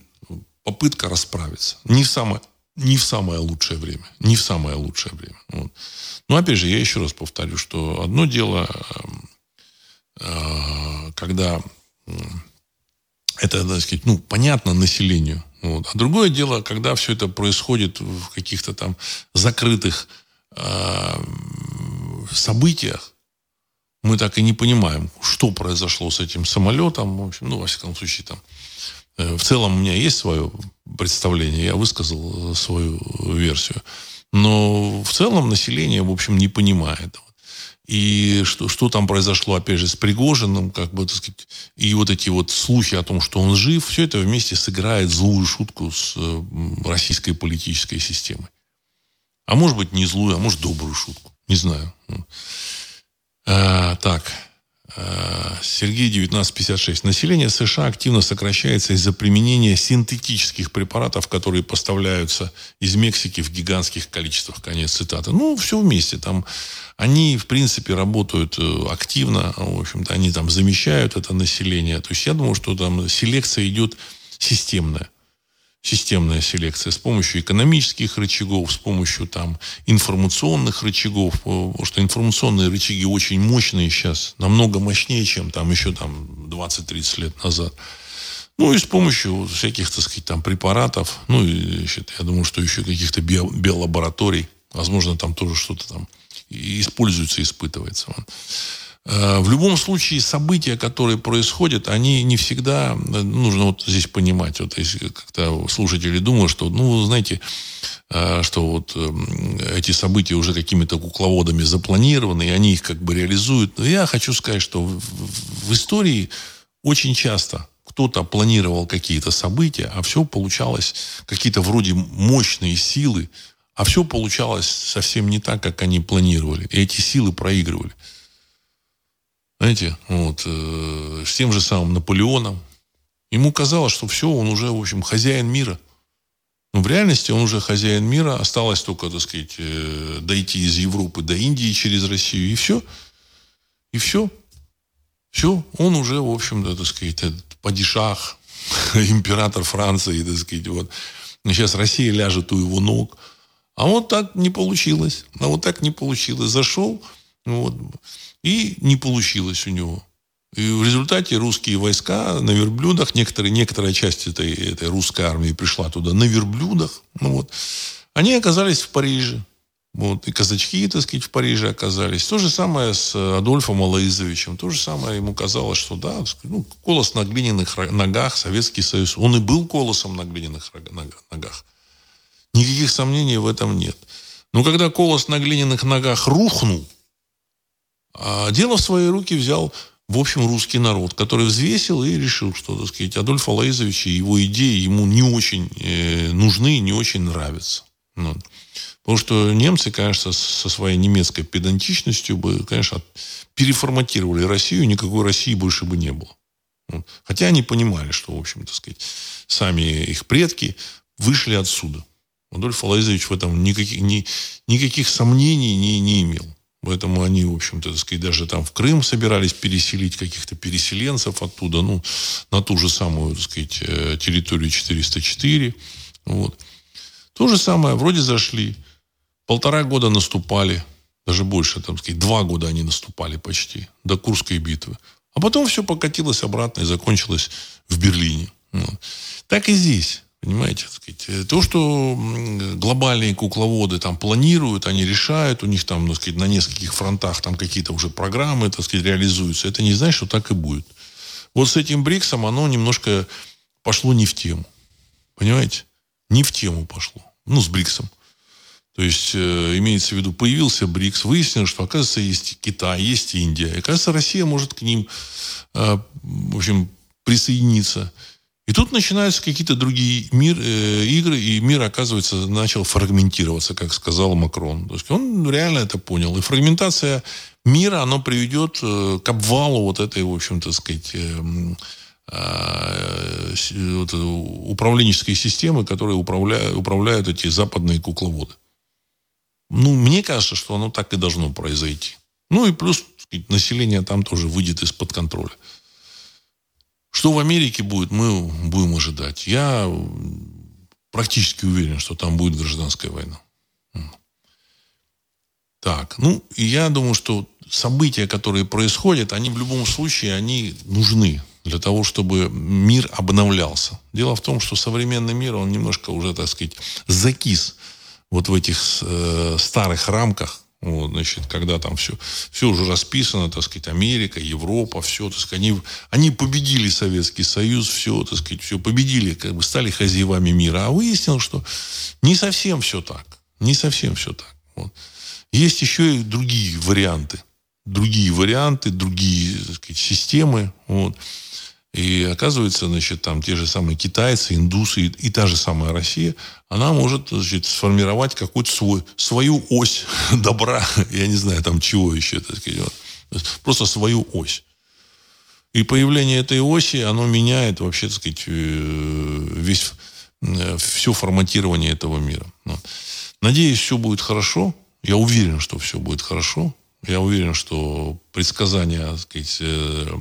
попытка расправиться. Не в самое, не в самое лучшее время. Не в самое лучшее время. Вот. Но опять же, я еще раз повторю, что одно дело, э, когда это, так сказать, ну, понятно населению. Вот. А другое дело, когда все это происходит в каких-то там закрытых э, событиях, мы так и не понимаем, что произошло с этим самолетом. В общем, ну, во всяком случае, там, э, в целом у меня есть свое представление, я высказал свою версию. Но в целом население, в общем, не понимает. И что, что там произошло, опять же, с Пригожиным, как бы, так сказать, и вот эти вот слухи о том, что он жив, все это вместе сыграет злую шутку с российской политической системой. А может быть, не злую, а может, добрую шутку. Не знаю. А, так. А, Сергей 1956. Население США активно сокращается из-за применения синтетических препаратов, которые поставляются из Мексики в гигантских количествах. Конец цитаты. Ну, все вместе. Там они, в принципе, работают э, активно. В общем-то, они там замещают это население. То есть я думаю, что там селекция идет системная системная селекция с помощью экономических рычагов, с помощью там информационных рычагов, потому что информационные рычаги очень мощные сейчас, намного мощнее, чем там еще там 20-30 лет назад. Ну и с помощью всяких, так сказать, там препаратов, ну и я думаю, что еще каких-то био- биолабораторий, возможно, там тоже что-то там используется, испытывается. Э, в любом случае события, которые происходят, они не всегда, э, нужно вот здесь понимать, вот если когда слушатели думают, что, ну, знаете, э, что вот эти события уже какими-то кукловодами запланированы, и они их как бы реализуют. Но я хочу сказать, что в, в истории очень часто кто-то планировал какие-то события, а все получалось какие-то вроде мощные силы, а все получалось совсем не так, как они планировали. И эти силы проигрывали. Знаете, вот, э, с тем же самым Наполеоном. Ему казалось, что все, он уже, в общем, хозяин мира. Но в реальности он уже хозяин мира. Осталось только, так сказать, э, дойти из Европы до Индии через Россию. И все. И все. Все. Он уже, в общем-то, так сказать, падишах, император Франции, так сказать, вот. Сейчас Россия ляжет у его ног. А вот так не получилось. А вот так не получилось. Зашел, вот, и не получилось у него. И в результате русские войска на верблюдах, некоторые, некоторая часть этой, этой русской армии пришла туда на верблюдах. Ну вот. Они оказались в Париже. Вот. И казачки, так сказать, в Париже оказались. То же самое с Адольфом Алаизовичем. То же самое ему казалось, что да, ну, колос на глиняных ногах, Советский Союз. Он и был колосом на глиняных ногах. Никаких сомнений в этом нет. Но когда колос на глиняных ногах рухнул, а дело в свои руки взял, в общем, русский народ, который взвесил и решил, что, так сказать, Адольф Алаизович и его идеи ему не очень э, нужны, не очень нравятся. Вот. Потому что немцы, конечно, со своей немецкой педантичностью бы, конечно, переформатировали Россию, никакой России больше бы не было. Вот. Хотя они понимали, что, в общем, так сказать, сами их предки вышли отсюда. Адольф Алаизович в этом никаких, ни, никаких сомнений не, не имел. Поэтому они, в общем-то, так сказать, даже там в Крым собирались переселить каких-то переселенцев оттуда, ну, на ту же самую, так сказать, э, территорию 404. Вот. То же самое, вроде зашли, полтора года наступали, даже больше, там, сказать, два года они наступали почти, до Курской битвы. А потом все покатилось обратно и закончилось в Берлине. Вот. Так и здесь. Понимаете, сказать, э, то, что глобальные кукловоды там планируют, они решают, у них там, так сказать, на нескольких фронтах там какие-то уже программы, так сказать, реализуются, это не значит, что так и будет. Вот с этим БРИКСом оно немножко пошло не в тему. Понимаете? Не в тему пошло. Ну, с БРИКСом. То есть, э, имеется в виду, появился БРИКС, выяснилось, что, оказывается, есть Китай, есть Индия. И, оказывается, Россия может к ним, э, в общем, присоединиться. И тут начинаются какие-то другие мир, э, игры, и мир, оказывается, начал фрагментироваться, как сказал Макрон. То есть он реально это понял. И фрагментация мира, она приведет э, к обвалу вот этой, в общем-то, сказать, э, э, вот, управленческой системы, которые управляют, управляют эти западные кукловоды. Ну, мне кажется, что оно так и должно произойти. Ну и плюс сказать, население там тоже выйдет из-под контроля. Что в Америке будет, мы будем ожидать. Я практически уверен, что там будет гражданская война. Так, ну, я думаю, что события, которые происходят, они в любом случае, они нужны. для того, чтобы мир обновлялся. Дело в том, что современный мир, он немножко уже, так сказать, закис вот в этих э, старых рамках, вот, значит, когда там все, все уже расписано, так сказать, Америка, Европа, все, так сказать, они, они победили Советский Союз, все, так сказать, все победили, как бы стали хозяевами мира. А выяснилось, что не совсем все так. Не совсем все так. Вот. Есть еще и другие варианты. Другие варианты, другие так сказать, системы. Вот. И оказывается, значит, там те же самые китайцы, индусы и, и та же самая Россия, она может значит, сформировать какую-то свой, свою ось добра, я не знаю, там чего еще, так сказать, просто свою ось. И появление этой оси, оно меняет вообще, так сказать, э, весь, э, все форматирование этого мира. Надеюсь, все будет хорошо. Я уверен, что все будет хорошо. Я уверен, что предсказания, так сказать, э,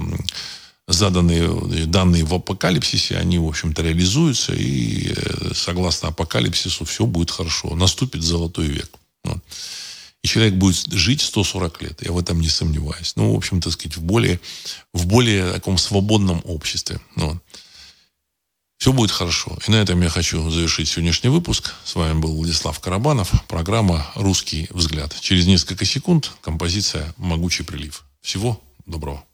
заданные данные в апокалипсисе, они, в общем-то, реализуются, и э, согласно апокалипсису все будет хорошо. Наступит золотой век. И человек будет жить 140 лет. Я в этом не сомневаюсь. Ну, в общем, так сказать, в более, в более таком свободном обществе. Вот. Все будет хорошо. И на этом я хочу завершить сегодняшний выпуск. С вами был Владислав Карабанов. Программа «Русский взгляд». Через несколько секунд композиция «Могучий прилив». Всего доброго.